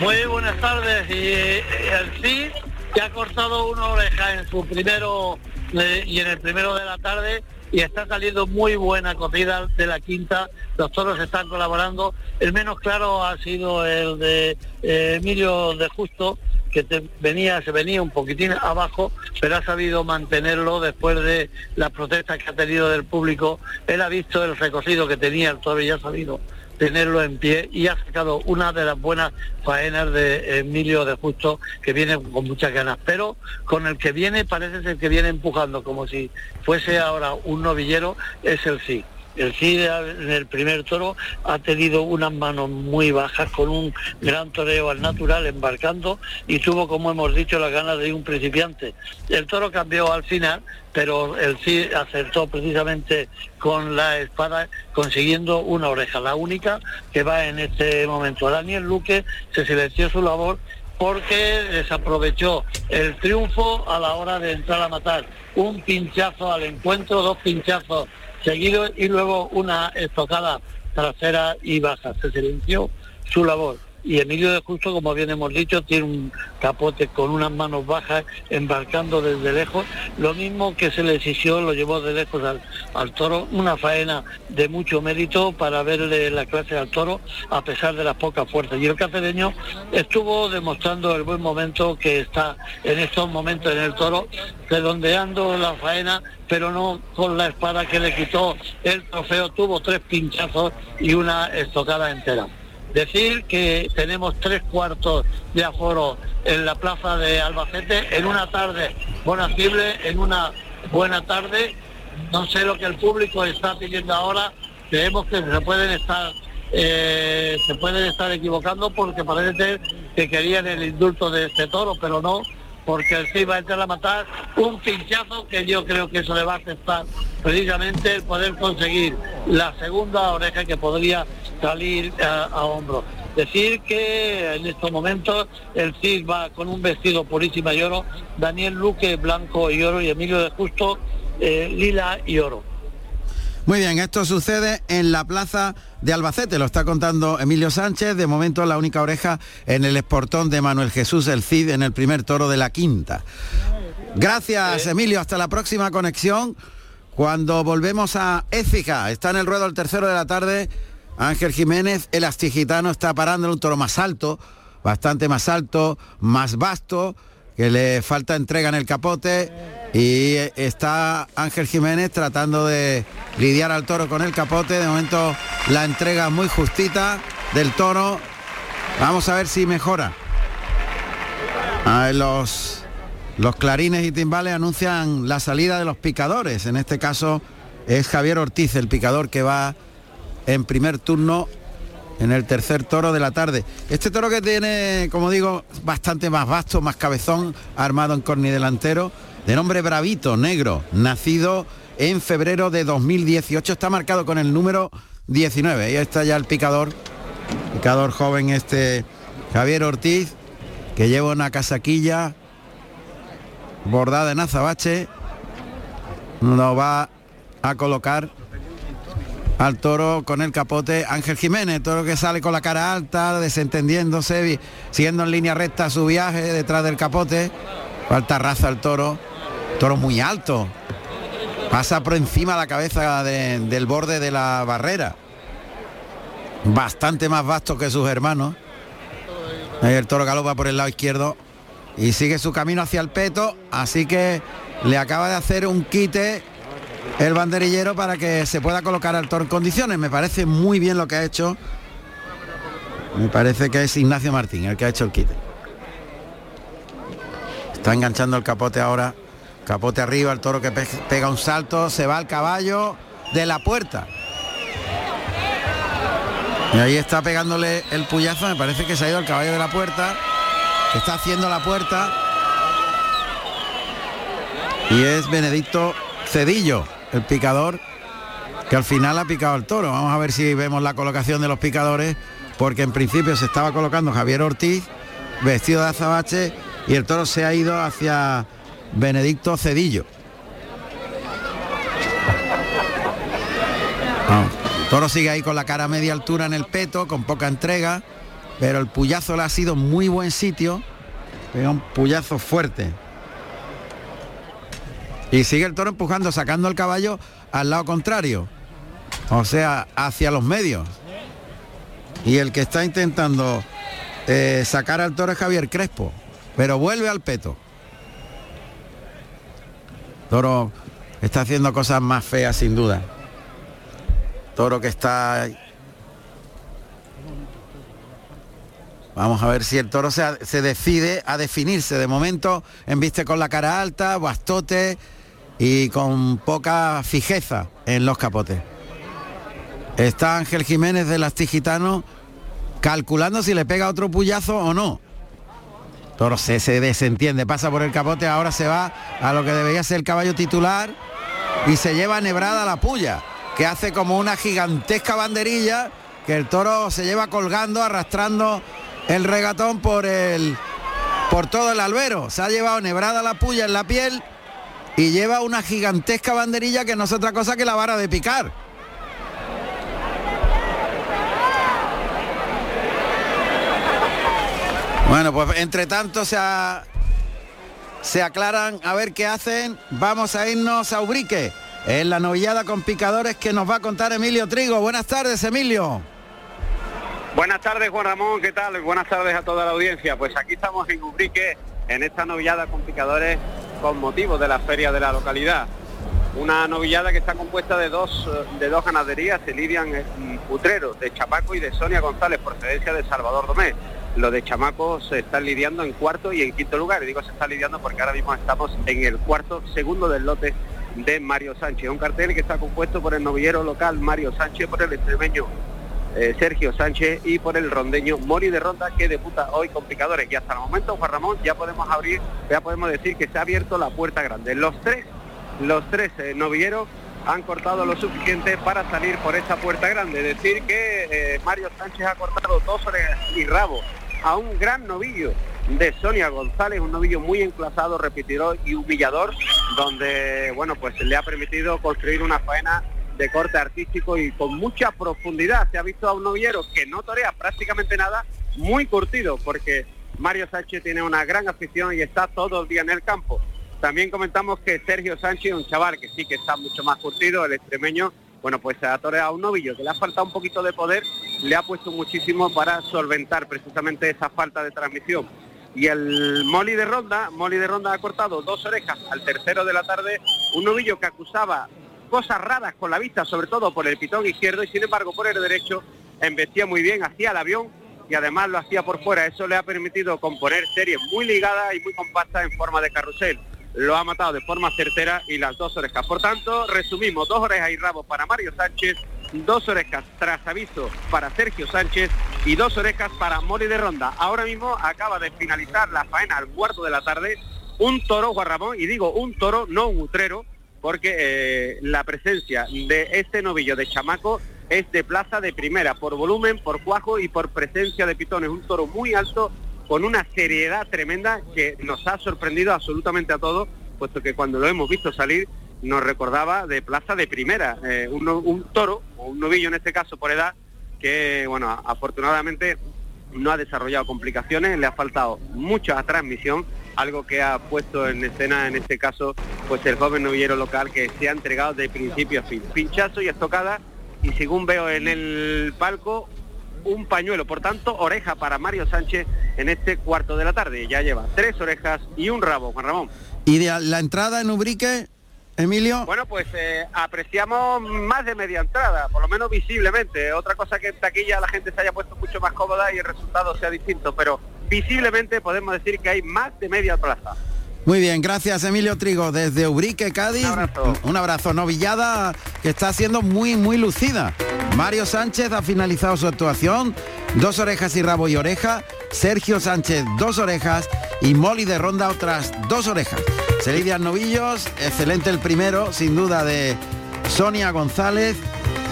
S19: Muy buenas tardes. Y eh, el sí que ha cortado una oreja en su primero eh, y en el primero de la tarde y está saliendo muy buena corrida de la quinta. Los toros están colaborando. El menos claro ha sido el de eh, Emilio de Justo que venía, se venía un poquitín abajo, pero ha sabido mantenerlo después de las protestas que ha tenido del público. Él ha visto el recorrido que tenía el toro y ha sabido tenerlo en pie y ha sacado una de las buenas faenas de Emilio de Justo que viene con muchas ganas, pero con el que viene parece ser que viene empujando como si fuese ahora un novillero, es el sí. El sí en el primer toro ha tenido unas manos muy bajas con un gran toreo al natural embarcando y tuvo, como hemos dicho, las ganas de un principiante. El toro cambió al final, pero el sí acertó precisamente con la espada consiguiendo una oreja, la única que va en este momento. Daniel Luque se silenció su labor porque desaprovechó el triunfo a la hora de entrar a matar. Un pinchazo al encuentro, dos pinchazos seguidos y luego una estocada trasera y baja. Se silenció su labor. Y Emilio de Justo, como bien hemos dicho, tiene un capote con unas manos bajas, embarcando desde lejos. Lo mismo que se le exigió, lo llevó de lejos al, toro. Una faena de mucho mérito para verle la clase al toro, a pesar de las pocas fuerzas. Y el cacereño estuvo demostrando el buen momento que está en estos momentos en el toro, redondeando la faena, pero no con la espada que le quitó el trofeo. Tuvo tres pinchazos y una estocada entera. Decir que tenemos tres cuartos de aforo en la plaza de Albacete en una tarde bonacible, en una buena tarde. No sé lo que el público está pidiendo ahora. Creemos que se pueden estar eh, se pueden estar equivocando porque parece que querían el indulto de este toro, pero no, porque sí va a a matar un pinchazo que yo creo que eso le va a aceptar precisamente el poder conseguir la segunda oreja que podría salir a, a hombro. Decir que en estos momentos el CID va con un vestido purísima y oro, Daniel Luque blanco y oro y Emilio de Justo eh, lila y oro.
S9: Muy bien, esto sucede en la plaza de Albacete, lo está contando Emilio Sánchez, de momento la única oreja en el esportón de Manuel Jesús el Cid en el primer toro de la quinta. Gracias Emilio, hasta la próxima conexión. Cuando volvemos a Écija. Está en el ruedo el tercero de la tarde, Ángel Jiménez, el astigitano está parando en un toro más alto, bastante más alto, más vasto, que le falta entrega en el capote y está Ángel Jiménez tratando de lidiar al toro con el capote. De momento la entrega muy justita del toro. Vamos a ver si mejora. Los, los clarines y timbales anuncian la salida de los picadores. En este caso es Javier Ortiz, el picador que va en primer turno en el tercer toro de la tarde. Este toro que tiene, como digo, bastante más vasto, más cabezón, armado en corni delantero, de nombre Bravito, negro, nacido en febrero de 2018, está marcado con el número 19. Ahí está ya el picador, picador joven este Javier Ortiz, que lleva una casaquilla bordada en azabache, nos va a colocar al toro con el capote Ángel Jiménez, toro que sale con la cara alta, desentendiéndose, siguiendo en línea recta su viaje detrás del capote. Falta raza al toro, toro muy alto, pasa por encima de la cabeza del borde de la barrera. Bastante más vasto que sus hermanos. El toro galopa por el lado izquierdo y sigue su camino hacia el peto, así que le acaba de hacer un quite el banderillero para que se pueda colocar al toro en condiciones. Me parece muy bien lo que ha hecho. Me parece que es Ignacio Martín el que ha hecho el quite. Está enganchando el capote ahora. Capote arriba, el toro que pega un salto, se va al caballo de la puerta. Y ahí está pegándole el puyazo, me parece que se ha ido al caballo de la puerta, está haciendo la puerta. Y es Benedicto Cedillo, el picador que al final ha picado el toro. Vamos a ver si vemos la colocación de los picadores, porque en principio se estaba colocando Javier Ortiz, vestido de azabache, y el toro se ha ido hacia Benedicto Cedillo. toro sigue ahí con la cara a media altura en el peto, con poca entrega, pero el puyazo le ha sido muy buen sitio, un puyazo fuerte. Y sigue el toro empujando, sacando el caballo al lado contrario. O sea, hacia los medios. Y el que está intentando eh, sacar al toro es Javier Crespo. Pero vuelve al peto. Toro está haciendo cosas más feas sin duda. Toro que está... Vamos a ver si el toro se, se decide a definirse. De momento, enviste con la cara alta, bastote, y con poca fijeza en los capotes. Está Ángel Jiménez del Astigitano calculando si le pega otro puyazo o no. Toro se, se desentiende, pasa por el capote, ahora se va a lo que debería ser el caballo titular y se lleva nebrada la puya, que hace como una gigantesca banderilla que el toro se lleva colgando, arrastrando el regatón por el por todo el albero. Se ha llevado nebrada la puya en la piel y lleva una gigantesca banderilla que no es otra cosa que la vara de picar. Bueno, pues entre tanto se, se aclaran a ver qué hacen. Vamos a irnos a Ubrique, en la novillada con picadores que nos va a contar Emilio Trigo. Buenas tardes, Emilio.
S20: Buenas tardes, Juan Ramón, ¿qué tal? Buenas tardes a toda la audiencia. Pues aquí estamos en Ubrique, en esta novillada con picadores con motivo de la feria de la localidad. Una novillada que está compuesta de dos, de dos ganaderías, se lidian putreros de Chamaco y de Sonia González, procedencia de Salvador Domé. Lo de Chamaco se están lidiando en cuarto y en quinto lugar. Y digo se está lidiando porque ahora mismo estamos en el cuarto segundo del lote de Mario Sánchez. Un cartel que está compuesto por el novillero local Mario Sánchez, por el extremeño eh, Sergio Sánchez y por el rondeño Mori de Ronda que debuta hoy con picadores. Y hasta el momento, Juan Ramón, ya podemos abrir, ya podemos decir que se ha abierto la puerta grande. Los tres, los tres eh, novilleros han cortado lo suficiente para salir por esta puerta grande. Decir que eh, Mario Sánchez ha cortado dos orejas y rabo a un gran novillo de Sonia González, un novillo muy enclasado, repetidor y humillador, donde bueno pues le ha permitido construir una faena de corte artístico y con mucha profundidad. Se ha visto a un novillero que no torea prácticamente nada, muy curtido, porque Mario Sánchez tiene una gran afición y está todo el día en el campo. También comentamos que Sergio Sánchez, un chaval que sí que está mucho más curtido, el extremeño, bueno, pues se ha toreado un novillo que le ha faltado un poquito de poder, le ha puesto muchísimo para solventar precisamente esa falta de transmisión. Y el Molly de Ronda, Molly de Ronda ha cortado dos orejas al tercero de la tarde, un novillo que acusaba cosas raras con la vista, sobre todo por el pitón izquierdo, y sin embargo por el derecho embestía muy bien, hacía el avión y además lo hacía por fuera. Eso le ha permitido componer series muy ligadas y muy compactas en forma de carrusel. Lo ha matado de forma certera y las dos orejas. Por tanto, resumimos, dos orejas y rabos para Mario Sánchez, dos orejas tras aviso para Sergio Sánchez y dos orejas para Mori de Ronda. Ahora mismo acaba de finalizar la faena al cuarto de la tarde un toro, Guarramón, y digo un toro, no un utrero, porque eh, la presencia de este novillo de chamaco es de plaza de primera, por volumen, por cuajo y por presencia de pitones. Un toro muy alto, con una seriedad tremenda que nos ha sorprendido absolutamente a todos, puesto que cuando lo hemos visto salir nos recordaba de plaza de primera. Eh, un, toro, o un novillo en este caso por edad, que bueno, afortunadamente no ha desarrollado complicaciones, le ha faltado mucha transmisión, algo que ha puesto en escena en este caso pues el joven novillero local que se ha entregado de principio a fin. Pinchazo y estocada y según veo en el palco un pañuelo, por tanto oreja para Mario Sánchez en este cuarto de la tarde. Ya lleva tres orejas y un rabo, Juan Ramón.
S9: ¿Y de la entrada en Ubrique, Emilio?
S20: Bueno, pues eh, apreciamos más de media entrada, por lo menos visiblemente. Otra cosa que en taquilla la gente se haya puesto mucho más cómoda y el resultado sea distinto, pero visiblemente podemos decir que hay más de media plaza.
S9: Muy bien, gracias Emilio Trigo desde Ubrique, Cádiz. Un abrazo. Un abrazo. Novillada que está siendo muy, muy lucida. Mario Sánchez ha finalizado su actuación. Dos orejas y rabo y oreja. Sergio Sánchez, dos orejas. Y Molly de Ronda, otras dos orejas. Selidias Novillos, excelente el primero, sin duda, de Sonia González.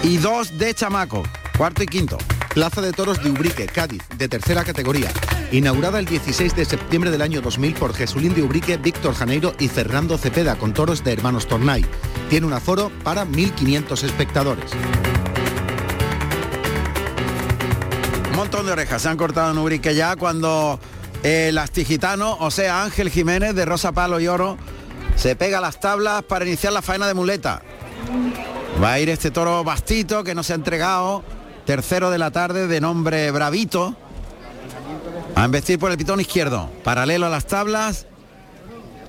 S9: Y dos de Chamaco, cuarto y quinto.
S15: Plaza de Toros de Ubrique, Cádiz, de tercera categoría. Inaugurada el 16 de septiembre del año 2000 por Jesulín de Ubrique, Víctor Janeiro y Fernando Cepeda con toros de hermanos Tornay. Tiene un aforo para 1.500 espectadores.
S9: Un montón de orejas se han cortado en Ubrique ya cuando el astigitano, o sea Ángel Jiménez de Rosa Palo y Oro, se pega a las tablas para iniciar la faena de muleta. Va a ir este toro bastito que no se ha entregado tercero de la tarde de nombre Bravito, a embestir por el pitón izquierdo, paralelo a las tablas,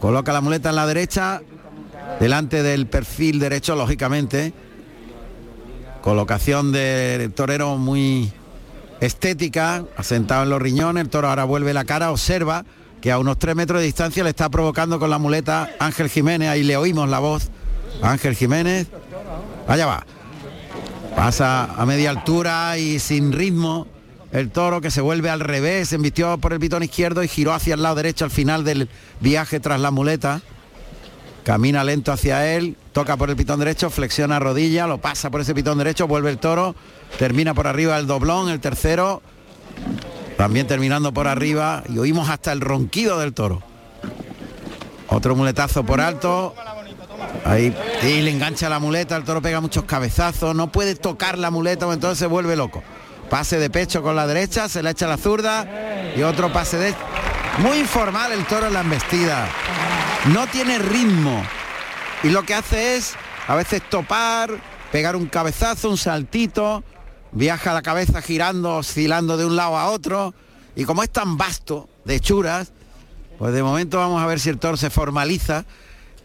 S9: coloca la muleta en la derecha, delante del perfil derecho, lógicamente, colocación del torero muy estética, asentado en los riñones, el toro ahora vuelve la cara, observa que a unos tres metros de distancia le está provocando con la muleta Ángel Jiménez, ahí le oímos la voz, Ángel Jiménez, allá va, Pasa a media altura y sin ritmo. El toro que se vuelve al revés, se embistió por el pitón izquierdo y giró hacia el lado derecho al final del viaje tras la muleta. Camina lento hacia él, toca por el pitón derecho, flexiona rodilla, lo pasa por ese pitón derecho, vuelve el toro, termina por arriba el doblón, el tercero, también terminando por arriba y oímos hasta el ronquido del toro. Otro muletazo por alto, Ahí y le engancha la muleta, el toro pega muchos cabezazos, no puede tocar la muleta, entonces se vuelve loco. Pase de pecho con la derecha, se le echa la zurda y otro pase de... Muy informal el toro en la embestida. No tiene ritmo. Y lo que hace es a veces topar, pegar un cabezazo, un saltito, viaja la cabeza girando, oscilando de un lado a otro. Y como es tan vasto de churas, pues de momento vamos a ver si el toro se formaliza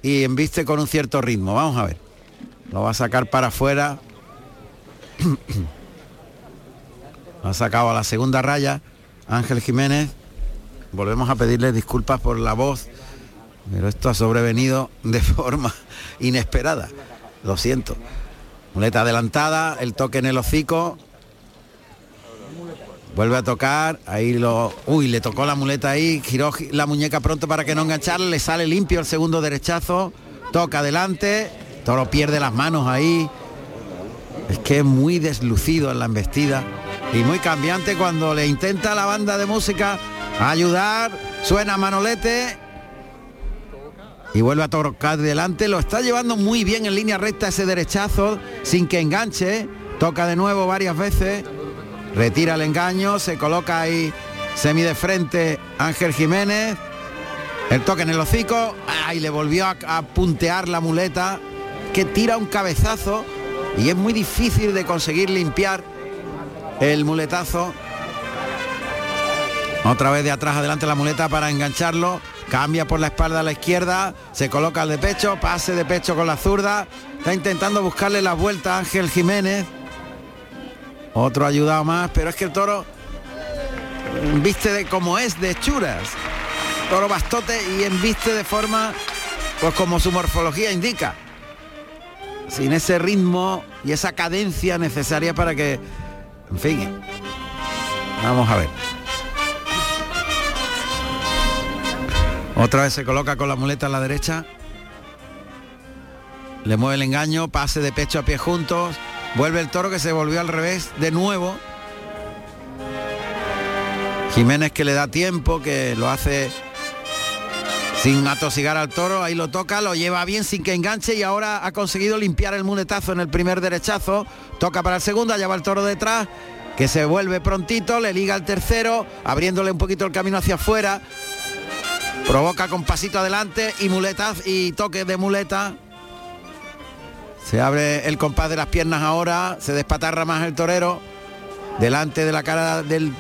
S9: y embiste con un cierto ritmo. Vamos a ver. Lo va a sacar para afuera. Ha sacado a la segunda raya Ángel Jiménez. Volvemos a pedirle disculpas por la voz, pero esto ha sobrevenido de forma inesperada. Lo siento. Muleta adelantada, el toque en el hocico. Vuelve a tocar, ahí lo... Uy, le tocó la muleta ahí, giró la muñeca pronto para que no engancharle, le sale limpio el segundo derechazo, toca adelante, Toro pierde las manos ahí. Es que es muy deslucido en la embestida y muy cambiante cuando le intenta la banda de música ayudar, suena Manolete y vuelve a tocar delante, lo está llevando muy bien en línea recta ese derechazo sin que enganche, toca de nuevo varias veces retira el engaño, se coloca ahí semi de frente Ángel Jiménez, el toque en el hocico, ahí le volvió a, puntear la muleta, que tira un cabezazo y es muy difícil de conseguir limpiar el muletazo. Otra vez de atrás adelante la muleta para engancharlo. Cambia por la espalda a la izquierda. Se coloca al de pecho. Pase de pecho con la zurda. Está intentando buscarle la vuelta a Ángel Jiménez. Otro ayudado más. Pero es que el toro viste de como es de churas. Toro bastote y embiste de forma pues como su morfología indica. Sin ese ritmo y esa cadencia necesaria para que, en fin, vamos a ver. Otra vez se coloca con la muleta a la derecha. Le mueve el engaño, pase de pecho a pie juntos. Vuelve el toro que se volvió al revés de nuevo. Jiménez que le da tiempo, que lo hace sin atosigar al toro, ahí lo toca, lo lleva bien sin que enganche y ahora ha conseguido limpiar el muletazo en el primer derechazo. Toca para el segundo, allá va el toro detrás, que se vuelve prontito, le liga al tercero, abriéndole un poquito el camino hacia afuera. Provoca con pasito adelante y muletas y toque de muleta. Se abre el compás de las piernas ahora, se despatarra más el torero. Delante de la cara del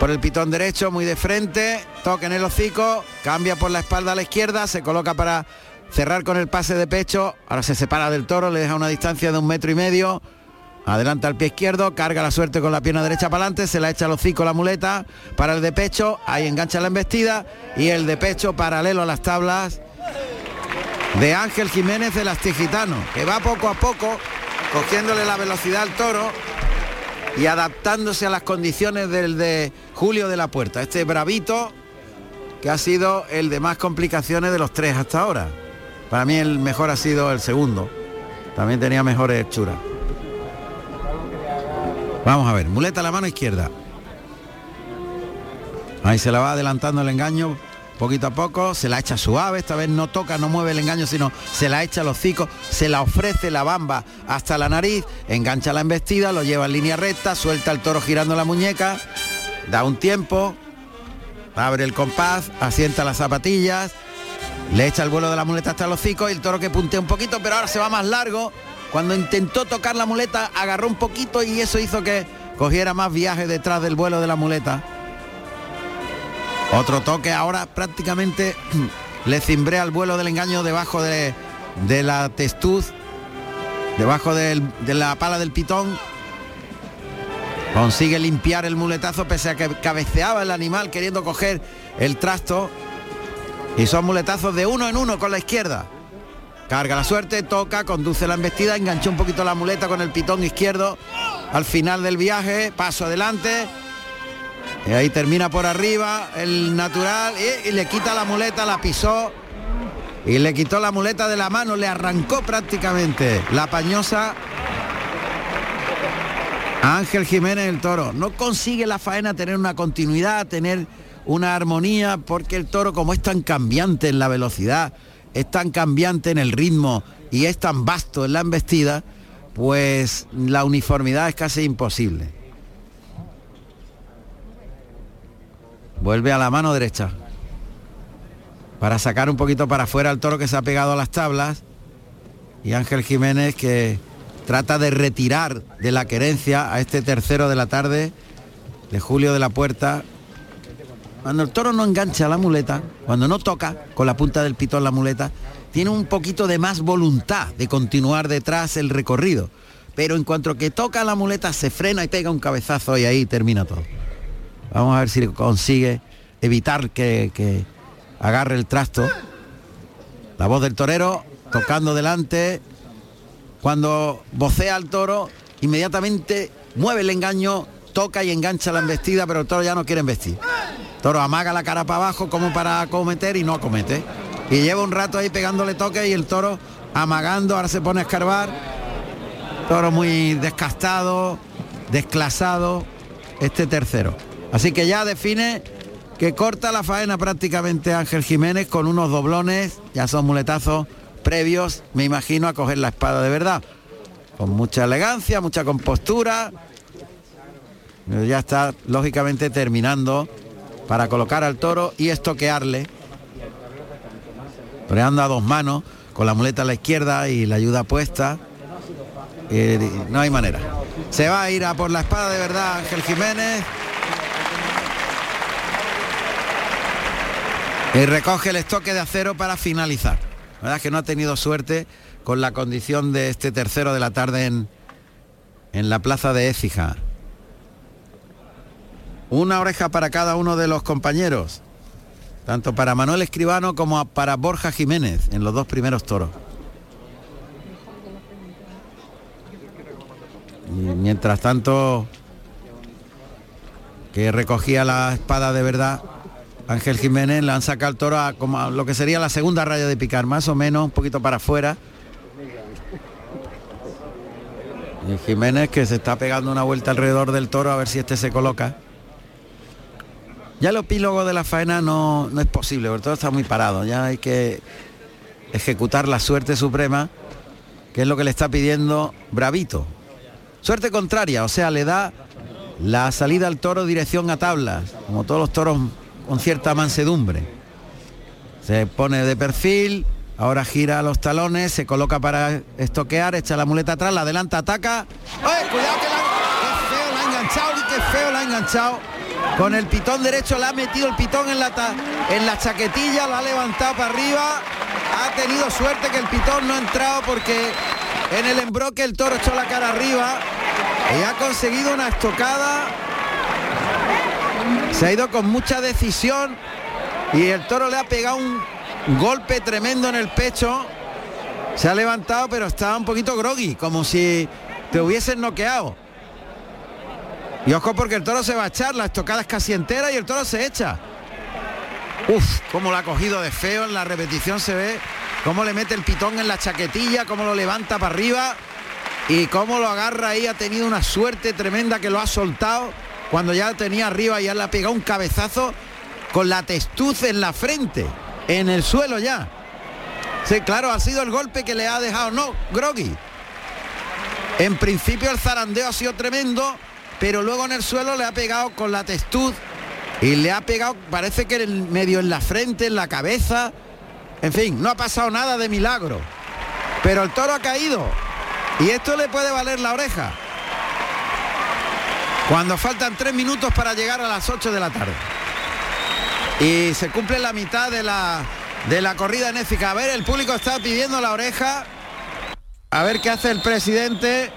S9: por el pitón derecho, muy de frente, toque en el hocico, cambia por la espalda a la izquierda, se coloca para cerrar con el pase de pecho, ahora se separa del toro, le deja una distancia de un metro y medio, adelanta al pie izquierdo, carga la suerte con la pierna derecha para adelante, se la echa al hocico la muleta, para el de pecho, ahí engancha la embestida y el de pecho paralelo a las tablas de Ángel Jiménez el Astigitano, que va poco a poco cogiéndole la velocidad al toro y adaptándose a las condiciones del de Julio de la Puerta. Este bravito que ha sido el de más complicaciones de los tres hasta ahora. Para mí el mejor ha sido el segundo. También tenía mejores hechuras. Vamos a ver, muleta a la mano izquierda. Ahí se la va adelantando el engaño poquito a poco, se la echa suave, esta vez no toca, no mueve el engaño, sino se la echa a los se la ofrece la bamba hasta la nariz, engancha la embestida, lo lleva en línea recta, suelta el toro girando la muñeca, da un tiempo, abre el compás, asienta las zapatillas, le echa el vuelo de la muleta hasta los hocico y el toro que puntea un poquito, pero ahora se va más largo. Cuando intentó tocar la muleta, agarró un poquito y eso hizo que cogiera más viaje detrás del vuelo de la muleta. Otro toque ahora prácticamente le cimbrea el vuelo del engaño debajo de, de la testuz, debajo de la pala del pitón. Consigue limpiar el muletazo pese a que cabeceaba el animal queriendo coger el trasto. Y son muletazos de uno en uno con la izquierda. Carga la suerte, toca, conduce la embestida, enganchó un poquito la muleta con el pitón izquierdo al final del viaje, paso adelante, y ahí termina por arriba el natural y, le quita la muleta, la pisó y le quitó la muleta de la mano, le arrancó prácticamente la pañosa a Ángel Jiménez el toro. No consigue la faena tener una continuidad, tener una armonía, porque el toro como es tan cambiante en la velocidad, es tan cambiante en el ritmo y es tan vasto en la embestida, pues la uniformidad es casi imposible. Vuelve a la mano derecha. Para sacar un poquito para afuera al toro que se ha pegado a las tablas. Y Ángel Jiménez que trata de retirar de la querencia a este tercero de la tarde de Julio de la Puerta. Cuando el toro no engancha la muleta, cuando no toca con la punta del pitón la muleta, tiene un poquito de más voluntad de continuar detrás el recorrido. Pero en cuanto que toca la muleta se frena y pega un cabezazo y ahí termina todo. Vamos a ver si consigue evitar que, agarre el trasto. La voz del torero tocando delante. Cuando vocea al toro, inmediatamente mueve el engaño, toca y engancha la embestida, pero el toro ya no quiere embestir. Toro amaga la cara para abajo como para acometer y no acomete. Y lleva un rato ahí pegándole toque y el toro amagando, ahora se pone a escarbar. Toro muy descastado, desclasado, este tercero. Así que ya define que corta la faena prácticamente Ángel Jiménez con unos doblones, ya son muletazos previos, me imagino, a coger la espada de verdad. Con mucha elegancia, mucha compostura. Ya está, lógicamente, terminando para colocar al toro y estoquearle. Toreando a dos manos, con la muleta a la izquierda y la ayuda puesta. Eh, no hay manera. Se va a ir a por la espada de verdad Ángel Jiménez. Y recoge el estoque de acero para finalizar. La verdad es que no ha tenido suerte con la condición de este tercero de la tarde en, en la plaza de Écija. Una oreja para cada uno de los compañeros, tanto para Manuel Escribano como para Borja Jiménez en los dos primeros toros. Y mientras tanto, que recogía la espada de verdad, Ángel Jiménez le han sacado el toro a, como lo que sería la segunda raya de picar, más o menos, un poquito para afuera. Y Jiménez que se está pegando una vuelta alrededor del toro a ver si este se coloca. Ya el epílogo de la faena no, no es posible, porque todo está muy parado. Ya hay que ejecutar la suerte suprema, que es lo que le está pidiendo Bravito. Suerte contraria, o sea, le da la salida al toro dirección a tablas, como todos los toros con cierta mansedumbre. Se pone de perfil, ahora gira los talones, se coloca para estoquear, echa la muleta atrás, la adelanta, ataca. ¡Ay, cuidado que la, feo la ha enganchado y qué feo la ha enganchado! Con el pitón derecho le ha metido el pitón en la, en la chaquetilla, la ha levantado para arriba. Ha tenido suerte que el pitón no ha entrado porque en el embroque el toro echó la cara arriba y ha conseguido una estocada. Se ha ido con mucha decisión y el toro le ha pegado un golpe tremendo en el pecho. Se ha levantado pero estaba un poquito groggy, como si te hubiesen noqueado. Y ojo porque el toro se va a echar, la estocada es casi entera y el toro se echa. Uf, cómo lo ha cogido de feo, en la repetición se ve cómo le mete el pitón en la chaquetilla, cómo lo levanta para arriba y cómo lo agarra ahí, ha tenido una suerte tremenda que lo ha soltado cuando ya tenía arriba y ya le ha pegado un cabezazo con la testuz en la frente, en el suelo ya. Sí, claro, ha sido el golpe que le ha dejado, no, Groggy. En principio el zarandeo ha sido tremendo, pero luego en el suelo le ha pegado con la testuz y le ha pegado, parece que en medio en la frente, en la cabeza. En fin, no ha pasado nada de milagro. Pero el toro ha caído. Y esto le puede valer la oreja. Cuando faltan tres minutos para llegar a las 8 de la tarde. Y se cumple la mitad de la, de la corrida en Écija. A ver, el público está pidiendo la oreja. A ver qué hace el presidente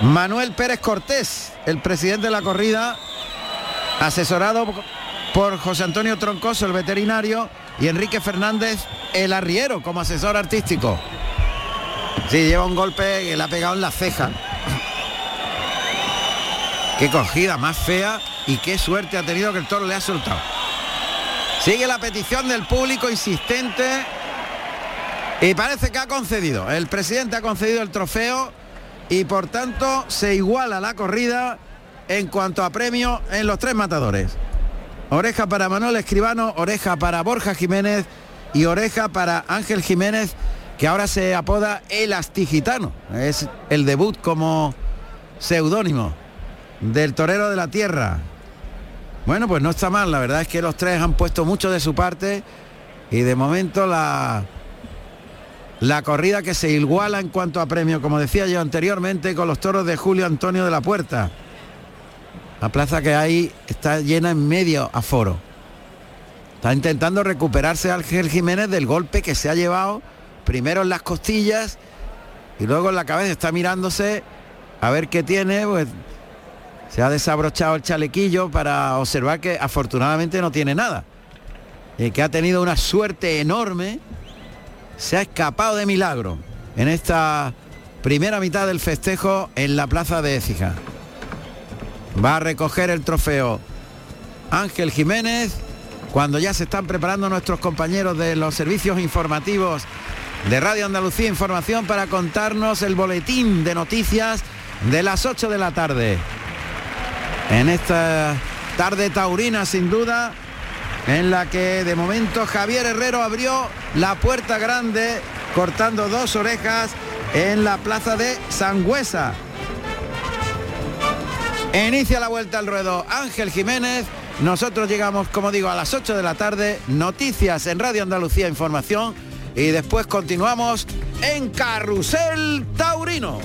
S9: Manuel Pérez Cortés, el presidente de la corrida, asesorado por José Antonio Troncoso, el veterinario, y Enrique Fernández, el arriero, como asesor artístico. Sí, lleva un golpe que le ha pegado en la ceja. Qué cogida más fea y qué suerte ha tenido que el toro le ha soltado. Sigue la petición del público insistente y parece que ha concedido. El presidente ha concedido el trofeo y por tanto se iguala la corrida en cuanto a premio en los tres matadores. Oreja para Manuel Escribano, oreja para Borja Jiménez y oreja para Ángel Jiménez, que ahora se apoda El Astigitano. Es el debut como seudónimo del torero de la tierra. Bueno, pues no está mal, la verdad es que los tres han puesto mucho de su parte y de momento la, la corrida que se iguala en cuanto a premio, como decía yo anteriormente, con los toros de Julio Antonio de la Puerta. La plaza que hay está llena en medio aforo. Está intentando recuperarse Ángel Jiménez del golpe que se ha llevado primero en las costillas y luego en la cabeza. Está mirándose a ver qué tiene. Pues se ha desabrochado el chalequillo para observar que afortunadamente no tiene nada. Y que ha tenido una suerte enorme. Se ha escapado de milagro en esta primera mitad del festejo en la plaza de Écija. Va a recoger el trofeo Ángel Jiménez cuando ya se están preparando nuestros compañeros de los servicios informativos de Radio Andalucía Información para contarnos el boletín de noticias de las 8 de la tarde. En esta tarde taurina sin duda, en la que de momento Javier Herrero abrió la puerta grande cortando dos orejas en la plaza de Sangüesa. Inicia la vuelta al ruedo Ángel Jiménez. Nosotros llegamos, como digo, a las 8 de la tarde. Noticias en Radio Andalucía Información. Y después continuamos en Carrusel Taurino.